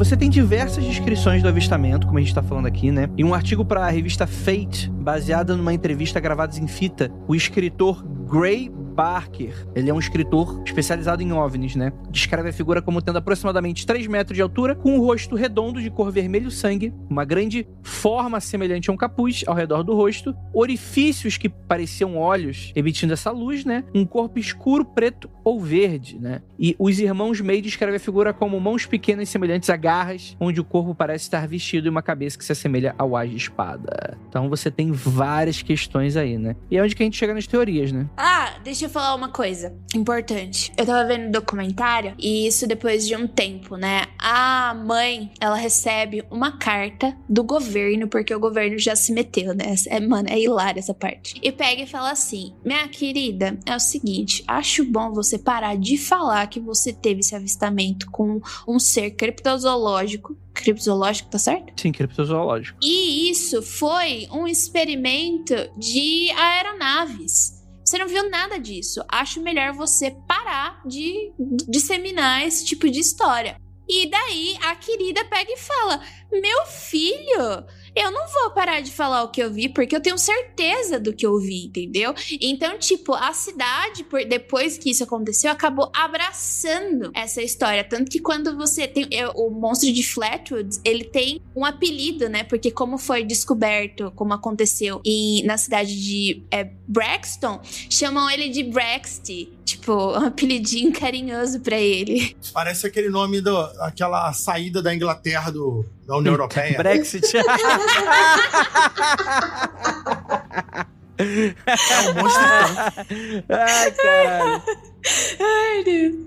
Você tem diversas descrições do avistamento, como a gente tá falando aqui, né? Em um artigo para a revista Fate, baseada numa entrevista gravada em fita, o escritor Gray Barker, ele é um escritor especializado em OVNIs, né? Descreve a figura como tendo aproximadamente 3 metros de altura, com um rosto redondo de cor vermelho sangue, uma grande forma semelhante a um capuz ao redor do rosto, orifícios que pareciam olhos emitindo essa luz, né? Um corpo escuro, preto ou verde, né? E os irmãos May descrevem a figura como mãos pequenas semelhantes a garras, onde o corpo parece estar vestido e uma cabeça que se assemelha ao as de espada. Então você tem várias questões aí, né? E é onde que a gente chega nas teorias, né? Ah, deixa eu falar uma coisa importante. Eu tava vendo um documentário e isso depois de um tempo, né? A mãe, ela recebe uma carta do governo, porque o governo já se meteu, né? É, mano, é hilária essa parte. E pega e fala assim: Minha querida, é o seguinte, acho bom você parar de falar que você teve esse avistamento com um ser criptozoológico. Criptozoológico, tá certo? Sim, criptozoológico. E isso foi um experimento de aeronaves. Você não viu nada disso. Acho melhor você parar de disseminar esse tipo de história. E daí a querida pega e fala: Meu filho, eu não vou parar de falar o que eu vi, porque eu tenho certeza do que eu vi, entendeu? Então, tipo, a cidade, por- depois que isso aconteceu, acabou abraçando essa história. Tanto que quando você tem. é, O monstro de Flatwoods, ele tem um apelido, né? Porque, como foi descoberto, como aconteceu em, na cidade de é, Braxton, chamam ele de Braxty. Tipo, um apelidinho carinhoso pra ele. Parece aquele nome daquela saída da Inglaterra do, da União Europeia. Brexit. É um monstro. Ai, caralho.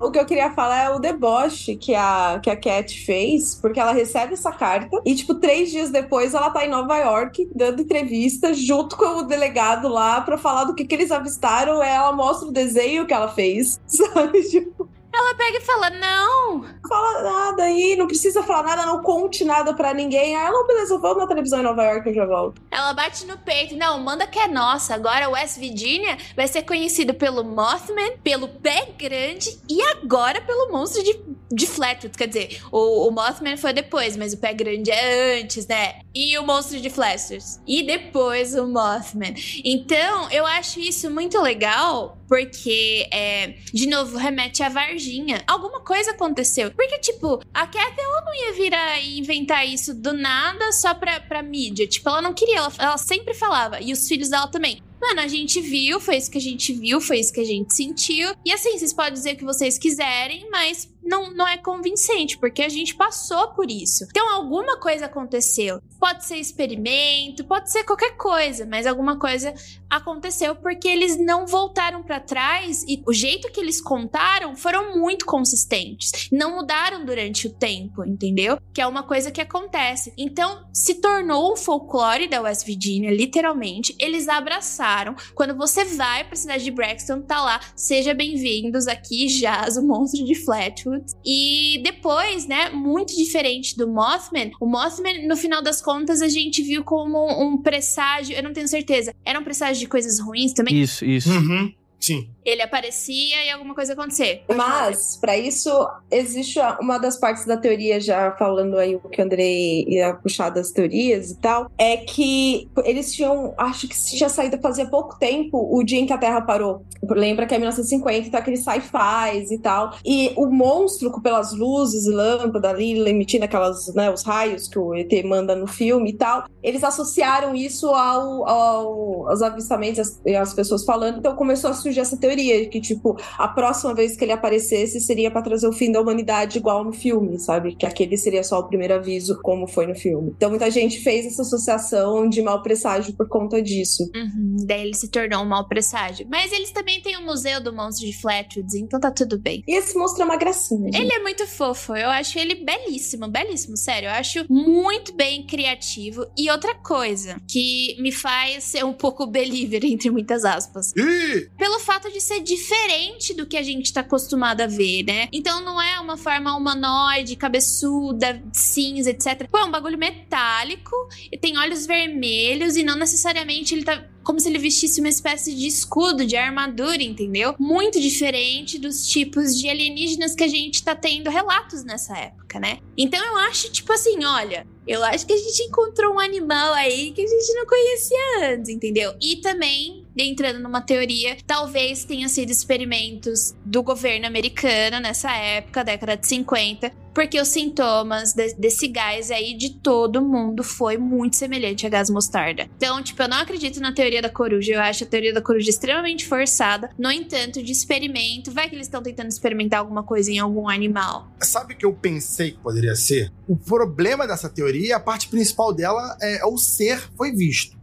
O que eu queria falar é o deboche que a, que a Cat fez, porque ela recebe essa carta e, tipo, três dias depois ela tá em Nova York dando entrevista junto com o delegado lá pra falar do que, que eles avistaram. Ela mostra o desenho que ela fez, sabe? Tipo, Ela pega e fala: Não, fala nada aí, não precisa falar nada, não conte nada pra ninguém. Aí ela, beleza, vamos na televisão em Nova York, eu já volto. Ela bate no peito. Não, manda que é nossa. Agora West Virginia vai ser conhecido pelo Mothman, pelo Pé Grande e agora pelo monstro de, de Flatwood. Quer dizer, o, o Mothman foi depois, mas o Pé Grande é antes, né? E o monstro de Flashers. E depois o Mothman. Então, eu acho isso muito legal, porque, é, de novo, remete à Varginha. Alguma coisa aconteceu. Porque, tipo, a Cat, ela não ia virar e inventar isso do nada só pra, pra mídia. Tipo, ela não queria, ela, ela sempre falava. E os filhos dela também. Mano, a gente viu, foi isso que a gente viu, foi isso que a gente sentiu. E assim, vocês podem dizer o que vocês quiserem, mas não, não é convincente, porque a gente passou por isso. Então, alguma coisa aconteceu. Pode ser experimento, pode ser qualquer coisa, mas alguma coisa aconteceu porque eles não voltaram para trás e o jeito que eles contaram foram muito consistentes. Não mudaram durante o tempo, entendeu? Que é uma coisa que acontece. Então, se tornou um folclore da West Virginia, literalmente. Eles abraçaram. Quando você vai para a cidade de Braxton, tá lá, seja bem-vindos aqui, Jazz, o monstro de Flatwood. E depois, né, muito diferente do Mothman, o Mothman, no final das contas, a gente viu como um presságio, eu não tenho certeza, era um presságio de coisas ruins também? Isso, isso. Uhum. Sim. Ele aparecia e alguma coisa acontecer. Mas, para isso, existe uma das partes da teoria, já falando aí o que o Andrei ia puxar das teorias e tal, é que eles tinham, acho que tinha saído fazia pouco tempo o dia em que a Terra parou. Lembra que é 1950, então aqueles sci-fis e tal. E o monstro, pelas luzes e lâmpada ali, emitindo aquelas, né, os raios que o ET manda no filme e tal, eles associaram isso ao, ao aos avistamentos e as pessoas falando, então começou a surgir essa teoria que, tipo, a próxima vez que ele aparecesse seria para trazer o fim da humanidade igual no filme, sabe? Que aquele seria só o primeiro aviso, como foi no filme. Então muita gente fez essa associação de mau presságio por conta disso. Uhum, daí ele se tornou um mau presságio. Mas eles também têm o Museu do Monstro de Flatwoods, então tá tudo bem. E esse monstro é uma gracinha, gente. Ele é muito fofo, eu acho ele belíssimo, belíssimo, sério. Eu acho muito bem criativo. E outra coisa que me faz ser um pouco believer, entre muitas aspas. Ih! Pelo fato de ser diferente do que a gente tá acostumado a ver, né? Então não é uma forma humanoide, cabeçuda, cinza, etc. Pô, é um bagulho metálico, e tem olhos vermelhos e não necessariamente ele tá como se ele vestisse uma espécie de escudo, de armadura, entendeu? Muito diferente dos tipos de alienígenas que a gente tá tendo relatos nessa época, né? Então eu acho, tipo assim, olha, eu acho que a gente encontrou um animal aí que a gente não conhecia antes, entendeu? E também, entrando numa teoria, talvez tenha sido experimentos do governo americano nessa época, década de 50, porque os sintomas de- desse gás aí de todo mundo foi muito semelhante a gás mostarda. Então, tipo, eu não acredito na teoria da coruja, eu acho a teoria da coruja extremamente forçada. No entanto, de experimento, vai que eles estão tentando experimentar alguma coisa em algum animal. Sabe o que eu pensei que poderia ser? O problema dessa teoria, a parte principal dela é o ser foi visto.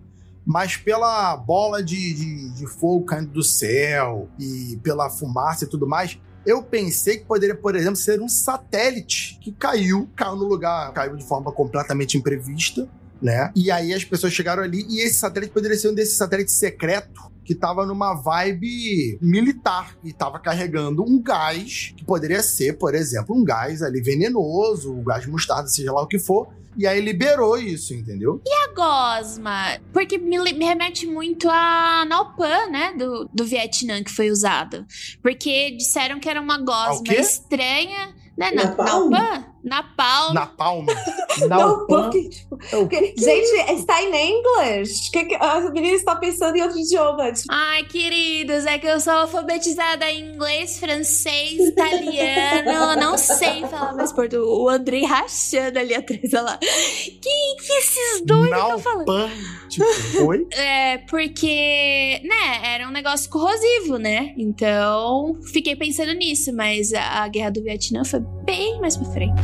Mas pela bola de, de, de fogo caindo do céu e pela fumaça e tudo mais, eu pensei que poderia, por exemplo, ser um satélite que caiu, caiu no lugar, caiu de forma completamente imprevista, né? E aí as pessoas chegaram ali e esse satélite poderia ser um desses satélites secreto que tava numa vibe militar e tava carregando um gás que poderia ser, por exemplo, um gás ali venenoso, um gás mostarda, seja lá o que for. E aí liberou isso, entendeu? A gosma, porque me, me remete muito a Naupan, né, do, do Vietnã que foi usado. Porque disseram que era uma Ao gosma estranha, né, na, Napalm? Naupan? Napalm. Na palma. Não, porque, tipo, É porque- gente, está em inglês. Que que- a menina está pensando em outro idioma. Tipo, Ai, queridos, é que eu sou alfabetizada em inglês, francês, italiano, não sei falar mais português. O Andrei rachando ali atrás, olha lá. Quem que esses dois estão falando? Tipo, oi? É, porque, né, era um negócio corrosivo, né? Então, fiquei pensando nisso, mas a, a guerra do Vietnã foi bem mais pra frente.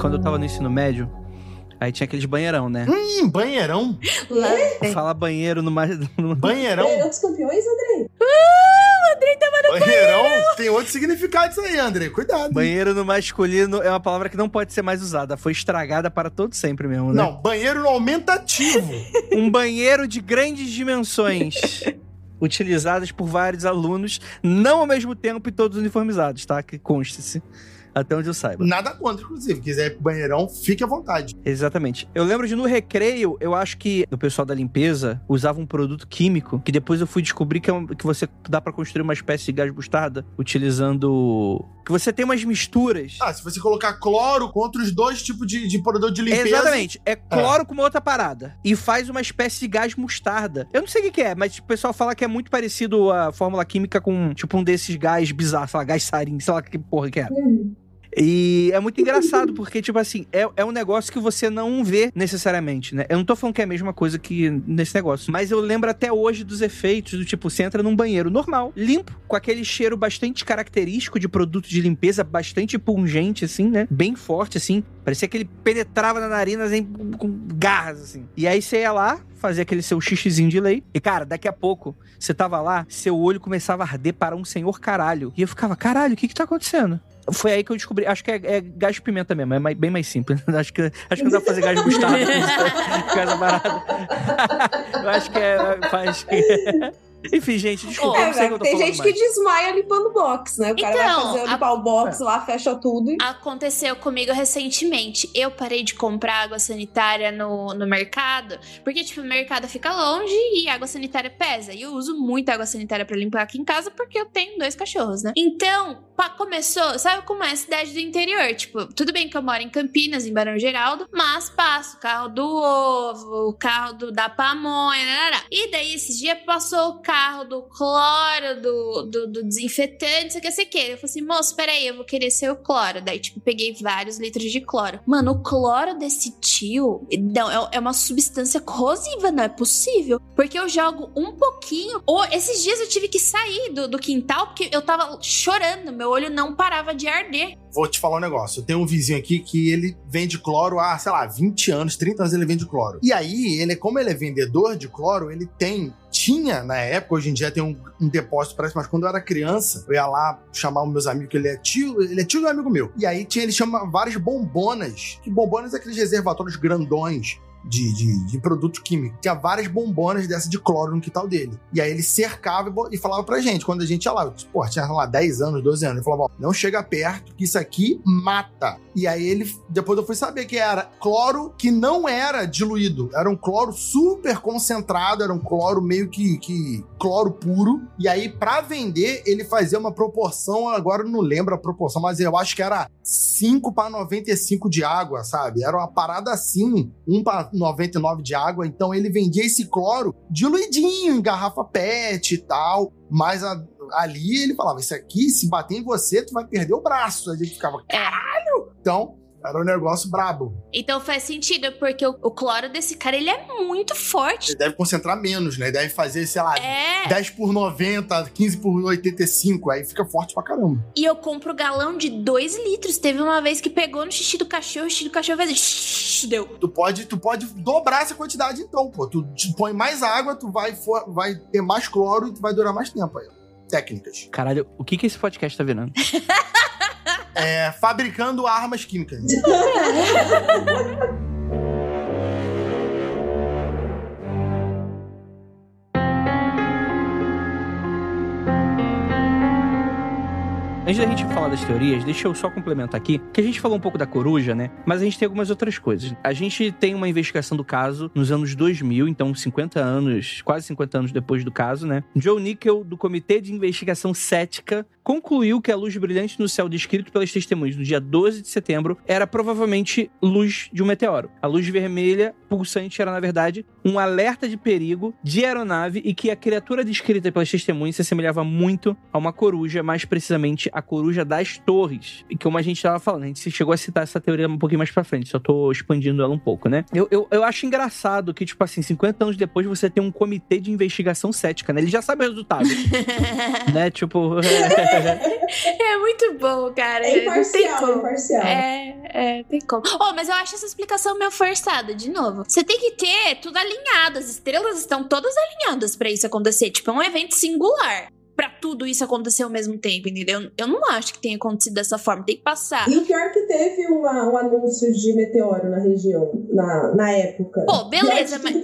Quando eu tava no ensino médio, aí tinha aqueles banheirão, né? Hum, banheirão. Lá, Falar banheiro no mais. no- Banheirão. dos campeões, Andrei? Banheirão tem outro significado isso aí, André. Cuidado. Banheiro no masculino é uma palavra que não pode ser mais usada. Foi estragada para todo sempre mesmo, né? Não, banheiro no aumentativo. Um banheiro de grandes dimensões. Utilizadas por vários alunos, não ao mesmo tempo e todos uniformizados, tá? Que conste-se. Até onde eu saiba. Nada contra, inclusive. Quiser ir pro banheirão, fique à vontade. Exatamente. Eu lembro de no recreio, eu acho que o pessoal da limpeza usava um produto químico que depois eu fui descobrir que, é um- que você dá pra construir uma espécie de gás mostarda utilizando. Que você tem umas misturas. Ah, se você colocar cloro contra os dois tipos de, de produto de limpeza. Exatamente. É cloro com uma outra parada. E faz uma espécie de gás mostarda. Eu não sei o que, é, mas o pessoal fala que é muito parecido a fórmula química com, tipo, um desses gás bizarros, sei lá, gás sarin, sei lá que porra que é. E é muito engraçado, porque, tipo assim, é, é um negócio que você não vê necessariamente, né? Eu não tô falando que é a mesma coisa que nesse negócio, mas eu lembro até hoje dos efeitos do tipo, você entra num banheiro normal, limpo, com aquele cheiro bastante característico de produto de limpeza, bastante pungente, assim, né? Bem forte, assim. Parecia que ele penetrava na narina, assim, com garras, assim. E aí você ia lá, fazia aquele seu xixizinho de lei. E, cara, daqui a pouco, você tava lá, seu olho começava a arder para um senhor caralho. E eu ficava, caralho, o que que tá acontecendo? Foi aí que eu descobri. Acho que é, é gás de pimenta mesmo, é mais- bem mais simples. acho, que, acho que não dá pra fazer gás mostarda com essa barata. eu acho que é. Faz. Enfim, gente, desculpa, eu não sei o que eu tô tem falando gente mais. que desmaia limpando box, né? O cara vai Então, fazer a- limpar o box lá, fecha tudo e. Aconteceu comigo recentemente. Eu parei de comprar água sanitária no, no mercado, porque, tipo, o mercado fica longe e água sanitária pesa. E eu uso muita água sanitária pra limpar aqui em casa porque eu tenho dois cachorros, né? Então, pá, começou. Sabe como é a cidade do interior? Tipo, tudo bem que eu moro em Campinas, em Barão Geraldo, mas passo o carro do ovo, o carro do, da pamonha, narará. E daí, esses dias passou o carro do cloro, do, do, do desinfetante, isso aqui, isso aqui. Eu falei assim, moço, peraí, eu vou querer ser o cloro. Daí, tipo, peguei vários litros de cloro. Mano, o cloro desse tio, não, é, é uma substância corrosiva, não é possível. Porque eu jogo um pouquinho. Ou esses dias eu tive que sair do, do quintal porque eu tava chorando, meu olho não parava de arder. Vou te falar um negócio. Eu tenho um vizinho aqui que ele vende cloro há, sei lá, 20 anos, 30 anos ele vende cloro. E aí, ele, como ele é vendedor de cloro, ele tem. Tinha na época, hoje em dia tem um, um depósito, parece, mas quando eu era criança, eu ia lá chamar os meus amigos, que ele é tio, ele é tio do amigo meu. E aí tinha, ele chama várias bombonas. Que bombonas é aqueles reservatórios grandões. De, de, de produto químico. Tinha várias bombonas dessa de cloro no quintal dele. E aí ele cercava e falava pra gente, quando a gente ia lá, pô, tinha lá 10 anos, 12 anos, ele falava, ó, não chega perto, que isso aqui mata. E aí ele, depois eu fui saber que era cloro que não era diluído, era um cloro super concentrado, era um cloro meio que, que cloro puro. E aí, pra vender, ele fazia uma proporção, agora eu não lembro a proporção, mas eu acho que era 5 para 95 de água, sabe? Era uma parada assim, 1 para 99 de água. Então ele vendia esse cloro diluidinho em garrafa PET e tal. Mas a- ali ele falava: Isso aqui, se bater em você, tu vai perder o braço. A gente ficava, caralho! Então, era um negócio brabo. Então faz sentido, porque o, o cloro desse cara, ele é muito forte. Ele deve concentrar menos, né? Deve fazer, sei lá, É. 10 por 90, 15 por 85. Aí fica forte pra caramba. E eu compro galão de 2 litros. Teve uma vez que pegou no xixi do cachorro, o xixi do cachorro fez. Deu. Tu pode, tu pode dobrar essa quantidade, então, pô. Tu te põe mais água, tu vai, for- vai ter mais cloro e tu vai durar mais tempo aí. Técnicas. Caralho, o que que esse podcast tá virando? É, fabricando armas químicas. Antes da gente falar das teorias, deixa eu só complementar aqui, que a gente falou um pouco da coruja, né? Mas a gente tem algumas outras coisas. A gente tem uma investigação do caso nos anos 2000, então 50 anos, quase 50 anos depois do caso, né? Joe Nickel, do Comitê de Investigação Cética, concluiu que a luz brilhante no céu descrito pelas testemunhas no dia 12 de setembro era provavelmente luz de um meteoro. A luz vermelha pulsante era, na verdade, um alerta de perigo de aeronave e que a criatura descrita pelas testemunhas se assemelhava muito a uma coruja, mais precisamente a coruja das torres. E como a gente estava falando, a gente chegou a citar essa teoria um pouquinho mais pra frente, só tô expandindo ela um pouco, né? Eu, eu, eu acho engraçado que, tipo assim, 50 anos depois você tem um comitê de investigação cética, né? Ele já sabe o resultado, né? Tipo... É muito bom, cara. É tem imparcial, como. é imparcial. É, é, tem como. Oh, mas eu acho essa explicação meio forçada, de novo. Você tem que ter tudo alinhado. As estrelas estão todas alinhadas pra isso acontecer. Tipo, é um evento singular. pra tudo isso acontecer ao mesmo tempo, entendeu? Eu não acho que tenha acontecido dessa forma. Tem que passar. E o pior é que teve uma, um anúncio de meteoro na região, na, na época. Pô, beleza, mas.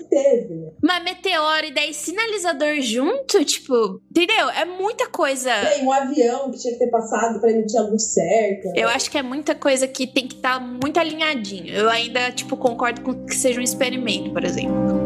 Mas meteoro e daí sinalizador junto, tipo, entendeu? É muita coisa. Tem um avião que tinha que ter passado pra emitir a luz certa. Eu acho que é muita coisa que tem que estar muito alinhadinho. Eu ainda, tipo, concordo com que seja um experimento, por exemplo.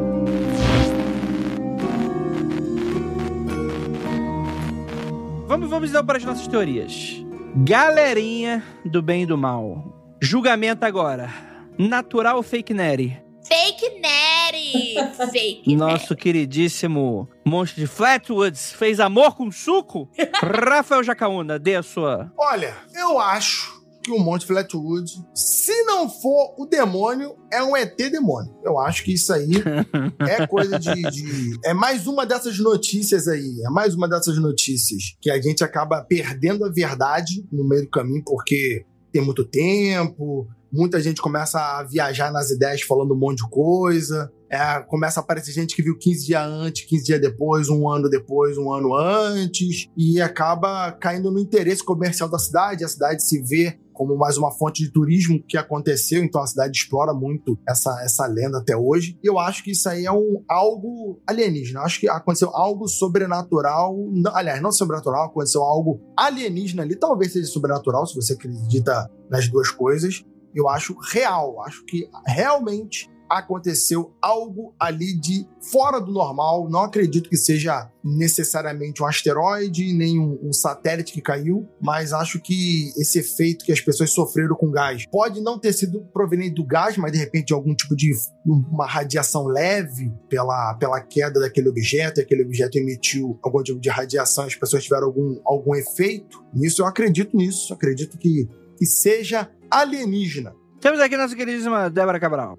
Vamos, vamos então para as nossas teorias. Galerinha do bem e do mal. Julgamento agora. Natural ou fake Neri? Fake Neri! Fake Nosso queridíssimo monstro de Flatwoods fez amor com suco? Rafael Jacaúna, dê a sua. Olha, eu acho que o Monte Flatwood, se não for o demônio, é um ET demônio. Eu acho que isso aí é coisa de, de- É mais uma dessas notícias aí. É mais uma dessas notícias que a gente acaba perdendo a verdade no meio do caminho, porque tem muito tempo, muita gente começa a viajar nas ideias falando um monte de coisa. É, começa a aparecer gente que viu 15 dias antes, 15 dias depois, um ano depois, um ano antes, e acaba caindo no interesse comercial da cidade. A cidade se vê como mais uma fonte de turismo que aconteceu, então a cidade explora muito essa, essa lenda até hoje. E eu acho que isso aí é um, algo alienígena. Acho que aconteceu algo sobrenatural. Não, aliás, não sobrenatural, aconteceu algo alienígena ali. Talvez seja sobrenatural, se você acredita nas duas coisas. Eu acho real. Acho que realmente aconteceu algo ali de fora do normal. Não acredito que seja necessariamente um asteroide, nem um, um satélite que caiu, mas acho que esse efeito que as pessoas sofreram com gás pode não ter sido proveniente do gás, mas de repente algum tipo de uma radiação leve pela, pela queda daquele objeto, aquele objeto emitiu algum tipo de radiação, as pessoas tiveram algum, algum efeito. Nisso eu acredito nisso, acredito que, que seja alienígena. Temos aqui nossa queridíssima Débora Cabral.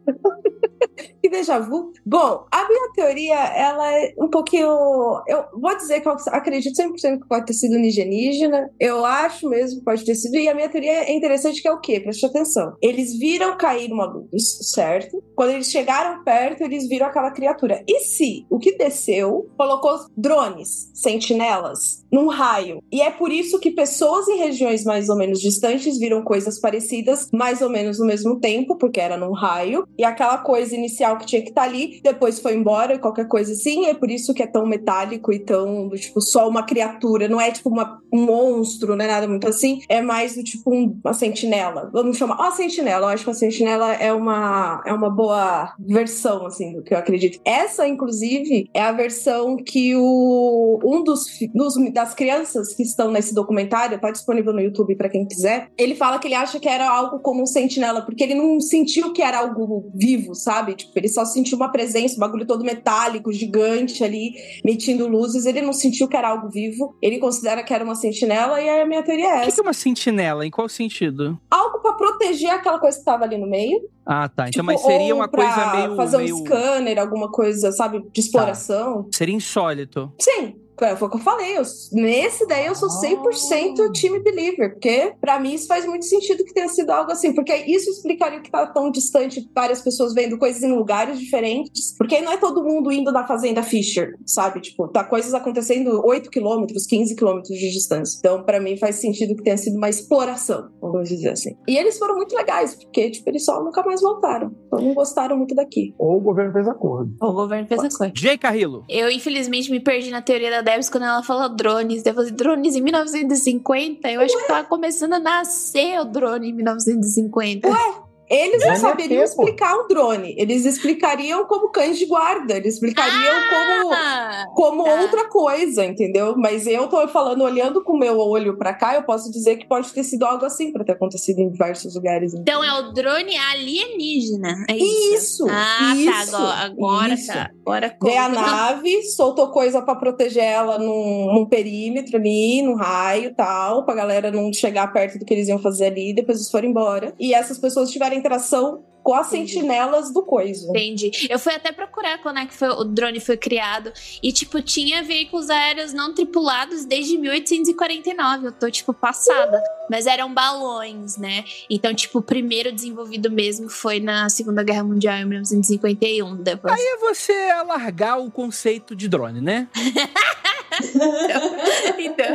Que déjà vu. Bom, a minha teoria, ela é um pouquinho. Eu vou dizer que eu acredito 100% que pode ter sido alienígena. Eu acho mesmo que pode ter sido. E a minha teoria é interessante, que é o quê? Preste atenção. Eles viram cair uma luz, certo? Quando eles chegaram perto, eles viram aquela criatura. E se o que desceu colocou drones, sentinelas, num raio? E é por isso que pessoas em regiões mais ou menos distantes viram coisas parecidas, mais ou menos no mesmo tempo, porque era num raio. E aquela coisa inicial que tinha que estar ali, depois foi embora, qualquer coisa assim. É por isso que é tão metálico e tão, tipo, só uma criatura. Não é tipo uma, um monstro, não é nada muito assim. É mais do tipo um- uma sentinela. Vamos chamar. Ó, sentinela. Eu acho que a sentinela é uma, é uma boa versão, assim, do que eu acredito. Essa, inclusive, é a versão que o um dos, dos das crianças que estão nesse documentário, tá disponível no YouTube pra quem quiser. Ele fala que ele acha que era algo como um sentinela, porque ele não sentiu que era algo vivo, sabe? Tipo, ele só sentiu uma presença, um bagulho todo metálico, gigante ali, emitindo luzes. Ele não sentiu que era algo vivo. Ele considera que era uma sentinela e a minha teoria é O que essa. é uma sentinela? Em qual sentido? Algo pra proteger aquela coisa que tava ali no meio. Ah, tá. Então, Tipo, mas seria uma coisa meio. fazer meio... um scanner, alguma coisa, sabe, de exploração. Seria insólito. Sim. É, Foi o que eu falei. Eu, nesse daí eu sou 100% time believer, porque pra mim isso faz muito sentido que tenha sido algo assim, porque isso explicaria que tá tão distante, várias pessoas vendo coisas em lugares diferentes, porque aí não é todo mundo indo na fazenda Fisher, sabe? Tipo, tá coisas acontecendo 8 quilômetros, 15 quilômetros de distância. Então, pra mim faz sentido que tenha sido uma exploração, vamos dizer assim. E eles foram muito legais, porque, tipo, eles só nunca mais voltaram. Então, não gostaram muito daqui. Ou o governo fez acordo. O governo fez a coisa. Jay Carrillo. Eu, infelizmente, me perdi na teoria da Debs quando ela falou drones. Eu falei, drones em 1950? Eu acho que tava começando a nascer o drone em 1950. Eles não é saberiam explicar um drone. Eles explicariam como cães de guarda. Eles explicariam como, Ah, como tá. outra coisa, entendeu? Mas eu tô falando, olhando com o meu olho pra cá, eu posso dizer que pode ter sido algo assim pra ter acontecido em diversos lugares. Então é o drone alienígena. É isso. Isso, Ah, isso, tá. Agora, agora isso. tá. Agora Veio a conta. nave, soltou coisa pra proteger ela num, num perímetro ali, num raio e tal, pra galera não chegar perto do que eles iam fazer ali, depois eles foram embora. E essas pessoas tiveram interação com as sentinelas do coisa. Entendi. Eu fui até procurar quando é que foi- o drone foi criado. E, tipo, tinha veículos aéreos não tripulados desde 1849. Eu tô, tipo, passada. Mas eram balões, né? Então, tipo, o primeiro desenvolvido mesmo foi na Segunda Guerra Mundial, em 1951. Depois. Aí é você alargar o conceito de drone, né? então, então.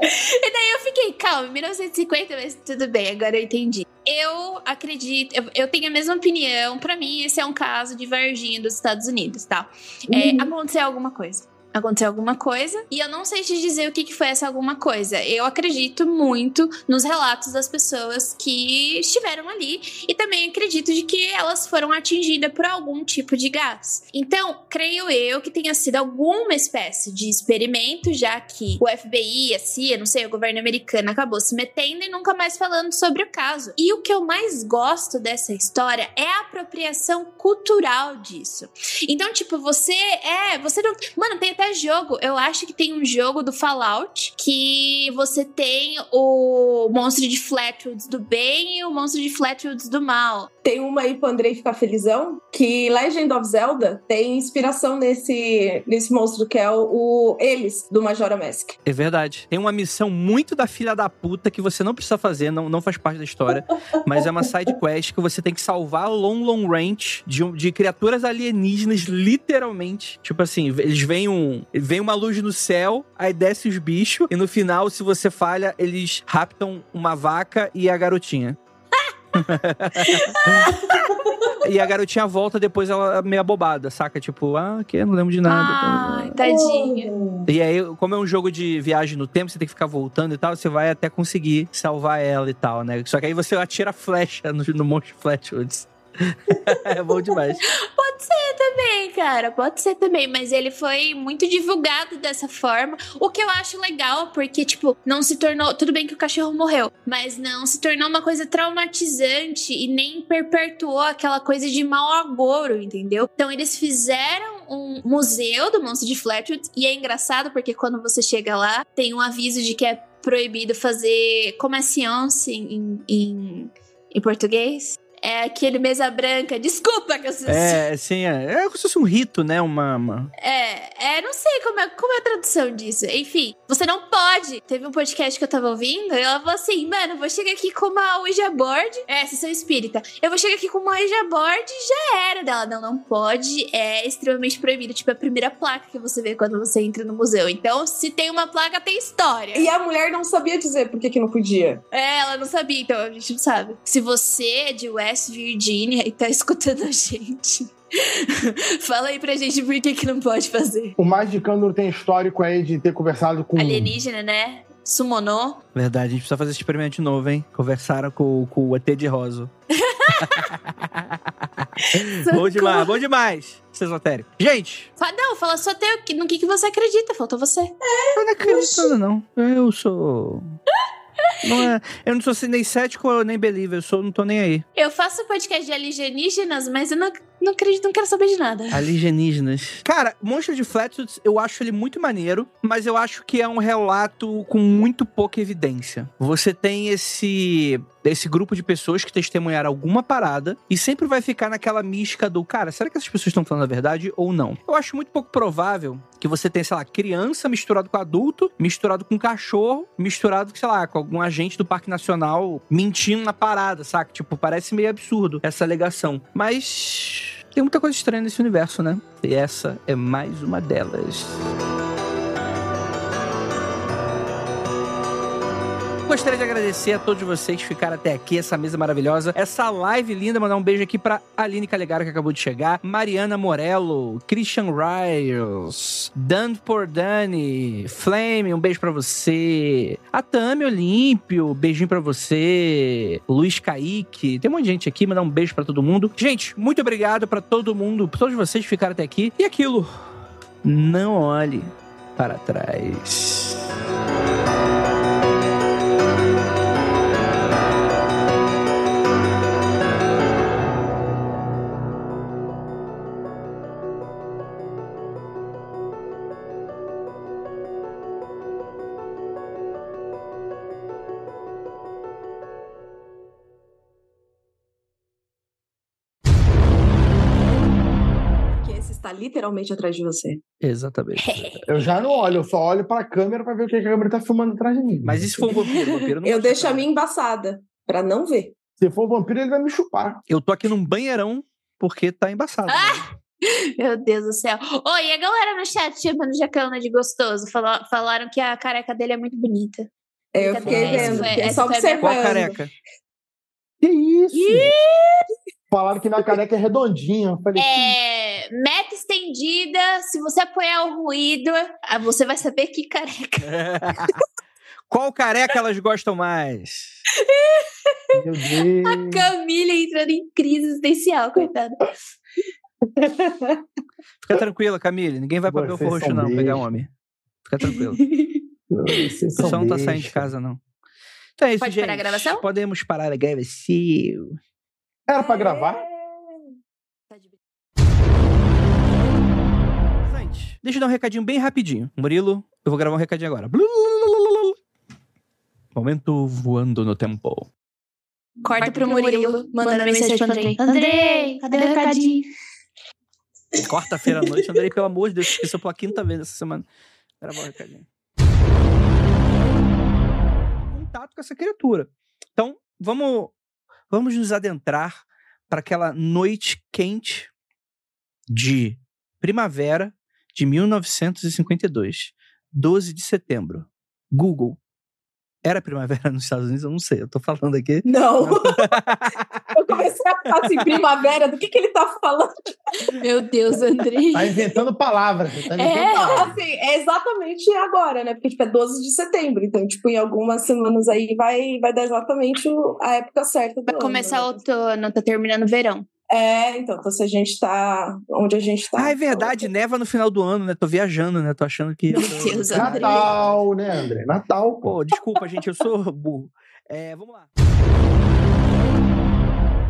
E daí eu fiquei, calma, 1950, mas tudo bem, agora eu entendi. Eu acredito, eu, eu tenho a mesma opinião. Pra mim, esse é um caso de Varginha dos Estados Unidos, tá? É, aconteceu alguma coisa aconteceu alguma coisa. E eu não sei te dizer o que, que foi essa alguma coisa. Eu acredito muito nos relatos das pessoas que estiveram ali. E também acredito de que elas foram atingidas por algum tipo de gás. Então, creio eu que tenha sido alguma espécie de experimento, já que o FBI, a CIA, não sei, o governo americano acabou se metendo e nunca mais falando sobre o caso. E o que eu mais gosto dessa história é a apropriação cultural disso. Então, tipo, você é. Você não. Mano, tem até jogo. Eu acho que tem um jogo do Fallout que você tem o monstro de Flatwoods do bem e o monstro de Flatwoods do mal. Tem uma aí pro Andrei ficar felizão, que Legend of Zelda tem inspiração nesse, nesse monstro que é o, o Eles, do Majora Mask. É verdade. Tem uma missão muito da filha da puta que você não precisa fazer, não, não faz parte da história, mas é uma side quest que você tem que salvar o Long Long Range de, de criaturas alienígenas, literalmente. Tipo assim, eles veem um. Vem uma luz no céu, aí desce os bichos, e no final, se você falha, eles raptam uma vaca e a garotinha. e a garotinha volta depois ela é meio abobada, saca? Tipo, ah, que não lembro de nada. Ai, tadinha. E aí, como é um jogo de viagem no tempo, você tem que ficar voltando e tal, você vai até conseguir salvar ela e tal, né? Só que aí você atira flecha no, no monte de Flatwoods. é bom demais. Pode ser também, cara. Pode ser também. Mas ele foi muito divulgado dessa forma. O que eu acho legal, porque, tipo, não se tornou. Tudo bem que o cachorro morreu, mas não se tornou uma coisa traumatizante e nem perpetuou aquela coisa de mau agouro, entendeu? Então eles fizeram um museu do monstro de Flatwood. E é engraçado porque quando você chega lá, tem um aviso de que é proibido fazer. Como é em, em, em português? É aquele mesa branca. Desculpa que eu É, sim, é, é como se fosse um rito, né? Uma. uma- É, é, não sei como é, como é a tradução disso. Enfim, você não pode. Teve um podcast que eu tava ouvindo e ela falou assim: mano, vou chegar aqui com uma Ouija board. É, vocês são espírita. Eu vou chegar aqui com uma Ouija board e já era dela. Não, não pode. É extremamente proibido. Tipo, é a primeira placa que você vê quando você entra no museu. Então, se tem uma placa, tem história. E a mulher não sabia dizer por que, que não podia. É, ela não sabia, então a gente não sabe. Se você é de West Virginia e tá escutando a gente. Fala aí pra gente por que, que não pode fazer. O Magicando tem histórico aí de ter conversado com. Alienígena, né? Sumonou. Verdade, a gente precisa fazer esse experimento de novo, hein? Conversaram com, com o ET de Rosa. bom demais, bom demais. Esse esotérico. Gente, Fa- Não, fala só teu, que- no que, que você acredita, faltou você. eu não acredito não. Eu sou... Não é, eu não sou assim, nem cético nem believer, eu sou, não tô nem aí. Eu faço podcast de alienígenas, mas eu não, não acredito, não quero saber de nada. Alienígenas. Cara, Monstro de Flatwoods, eu acho ele muito maneiro, mas eu acho que é um relato com muito pouca evidência. Você tem esse esse grupo de pessoas que testemunharam alguma parada e sempre vai ficar naquela mística do, cara, será que essas pessoas estão falando a verdade ou não? Eu acho muito pouco provável que você tenha, sei lá, criança misturado com adulto, misturado com cachorro, misturado, sei lá, com algum agente do Parque Nacional mentindo na parada, saca? Tipo, parece meio absurdo essa alegação. Mas tem muita coisa estranha nesse universo, né? E essa é mais uma delas. Gostaria de agradecer a todos vocês que ficaram até aqui, essa mesa maravilhosa, essa live linda. Mandar um beijo aqui pra Aline Calegaro, que acabou de chegar, Mariana Morello, Christian Riles, Dan Pordani, Flame, um beijo pra você, a Tami Olímpio, beijinho pra você, Luiz Kaique, tem um monte de gente aqui, mandar um beijo pra todo mundo. Gente, muito obrigado pra todo mundo, pra todos vocês que ficaram até aqui. E aquilo, não olhe para trás. Literalmente atrás de você. Exatamente. Eu já não olho, eu só olho pra câmera pra ver o que a câmera tá filmando atrás de mim. Mas e se for um vampiro? O vampiro não Eu deixo a cara. minha embaçada, pra não ver. Se for um vampiro, ele vai me chupar. Eu tô aqui num banheirão porque tá embaçado. Ah! Meu Deus do céu. Oi, e a galera no chat chamando Jacana de gostoso? Fala- falaram que a careca dele é muito bonita. Eu fiquei vendo, foi- essa só foi a minha- Qual observando. careca? Que isso? Falaram que minha careca é redondinha. Falei, É, meta estendida. Se você apoiar o ruído, ah, você vai saber que careca. Qual careca elas gostam mais? meu Deus. Camila entrando em crise existencial, coitada. Fica tranquila, Camille. Ninguém vai pra Vocês Belfor Roxo, não, pegar homem. Fica tranquilo. Vocês O pessoal não tá saindo de casa, não. Então é isso, Pode gente. parar a gravação? Podemos parar a gravação. Era pra gravar? Mas antes, deixa eu dar um recadinho bem rapidinho. Murilo, eu vou gravar um recadinho agora. Momento voando no tempo. Corta pro Murilo, mandando mensagem pro Andrei. Andrei, cadê o recadinho? Quarta-feira à noite, Andrei, pelo amor de Deus, esqueceu pela quinta vez essa semana. Gravar o recadinho. Contato com essa criatura. Então, vamos, vamos nos adentrar para aquela noite quente de primavera de 1952, 12 de setembro. Google. Era primavera nos Estados Unidos? Eu não sei, eu tô falando aqui. Não. eu comecei a ficar assim, primavera, do que, que ele tá falando? Meu Deus, Andrei. Tá inventando palavras. Tá inventando É, palavras. assim, é exatamente agora, né? Porque, tipo, é 12 de setembro. Então, tipo, em algumas semanas aí vai, vai dar exatamente a época certa do Vai ano, começar né? outono, tá terminando o verão. É, então, então, se a gente tá onde a gente tá. Ah, é verdade, neva no final do ano, né? Tô viajando, né? Tô achando que. Meu Deus, Andrei. Natal, né, André? Natal, pô. Pô, desculpa, gente, eu sou burro. É, vamos lá.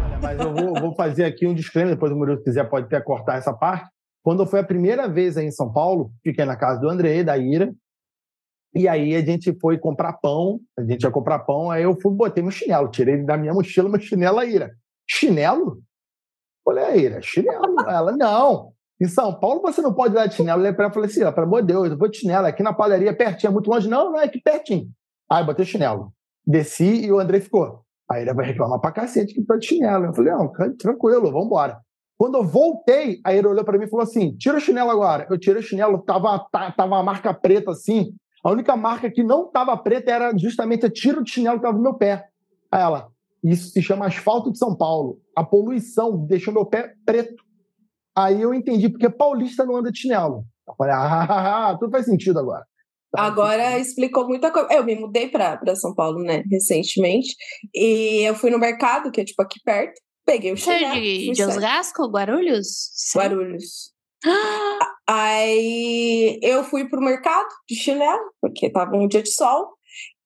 Olha, mas eu vou, vou fazer aqui um disclaimer, depois o Murilo, se quiser, pode até cortar essa parte. Quando foi a primeira vez aí em São Paulo, fiquei na casa do André, da Ira, e aí a gente foi comprar pão, a gente ia comprar pão, aí eu fui, botei meu chinelo, tirei da minha mochila meu chinelo, a Ira. Chinelo? Falei, a Ira, chinelo. Ela, não. Em São Paulo você não pode dar de chinelo. Eu e falei assim, "Ira, pelo amor de Deus, eu vou de chinelo, aqui na padaria pertinho, é muito longe. Não, não, é aqui pertinho. Aí botei chinelo. Desci e o André ficou. Aí ele vai reclamar pra cacete que tá de chinelo. Eu falei, não, tranquilo, vambora. Quando eu voltei, aí ele olhou pra mim e falou assim: tira o chinelo agora. Eu tirei o chinelo, tava, tava uma marca preta assim. A única marca que não tava preta era justamente a tiro de chinelo que tava no meu pé. Aí ela, isso se chama asfalto de São Paulo. A poluição deixou meu pé preto. Aí eu entendi porque paulista não anda de chinelo. Eu falei, ah, tudo faz sentido agora. Agora explicou muita coisa. Eu me mudei pra São Paulo, né, recentemente. E eu fui no mercado, que é tipo aqui perto. Peguei o Você é chinelo. de, de. Osasco, Guarulhos? Guarulhos. Aí eu fui pro mercado de chinelo, porque tava um dia de sol.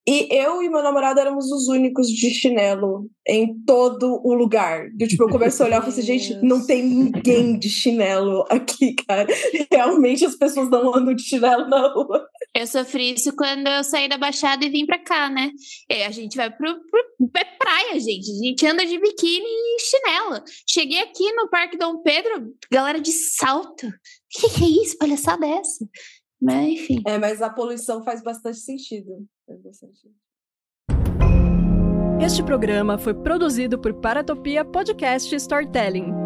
E eu e meu namorado éramos os únicos de chinelo em todo o lugar. Eu, tipo, eu comecei a olhar e falei assim, gente, não tem ninguém de chinelo aqui, cara. Realmente as pessoas não andam de chinelo na rua. Eu sofri isso quando eu saí da Baixada e vim pra cá, né? É, a gente vai pro, pro é praia, gente. A gente anda de biquíni e chinelo. Cheguei aqui no Parque Dom Pedro, galera de salto. Que que é isso? Palhaçada é essa? Mas, enfim. É, mas a poluição faz bastante sentido. Faz bastante sentido. Este programa foi produzido por Paratopia Podcast Storytelling.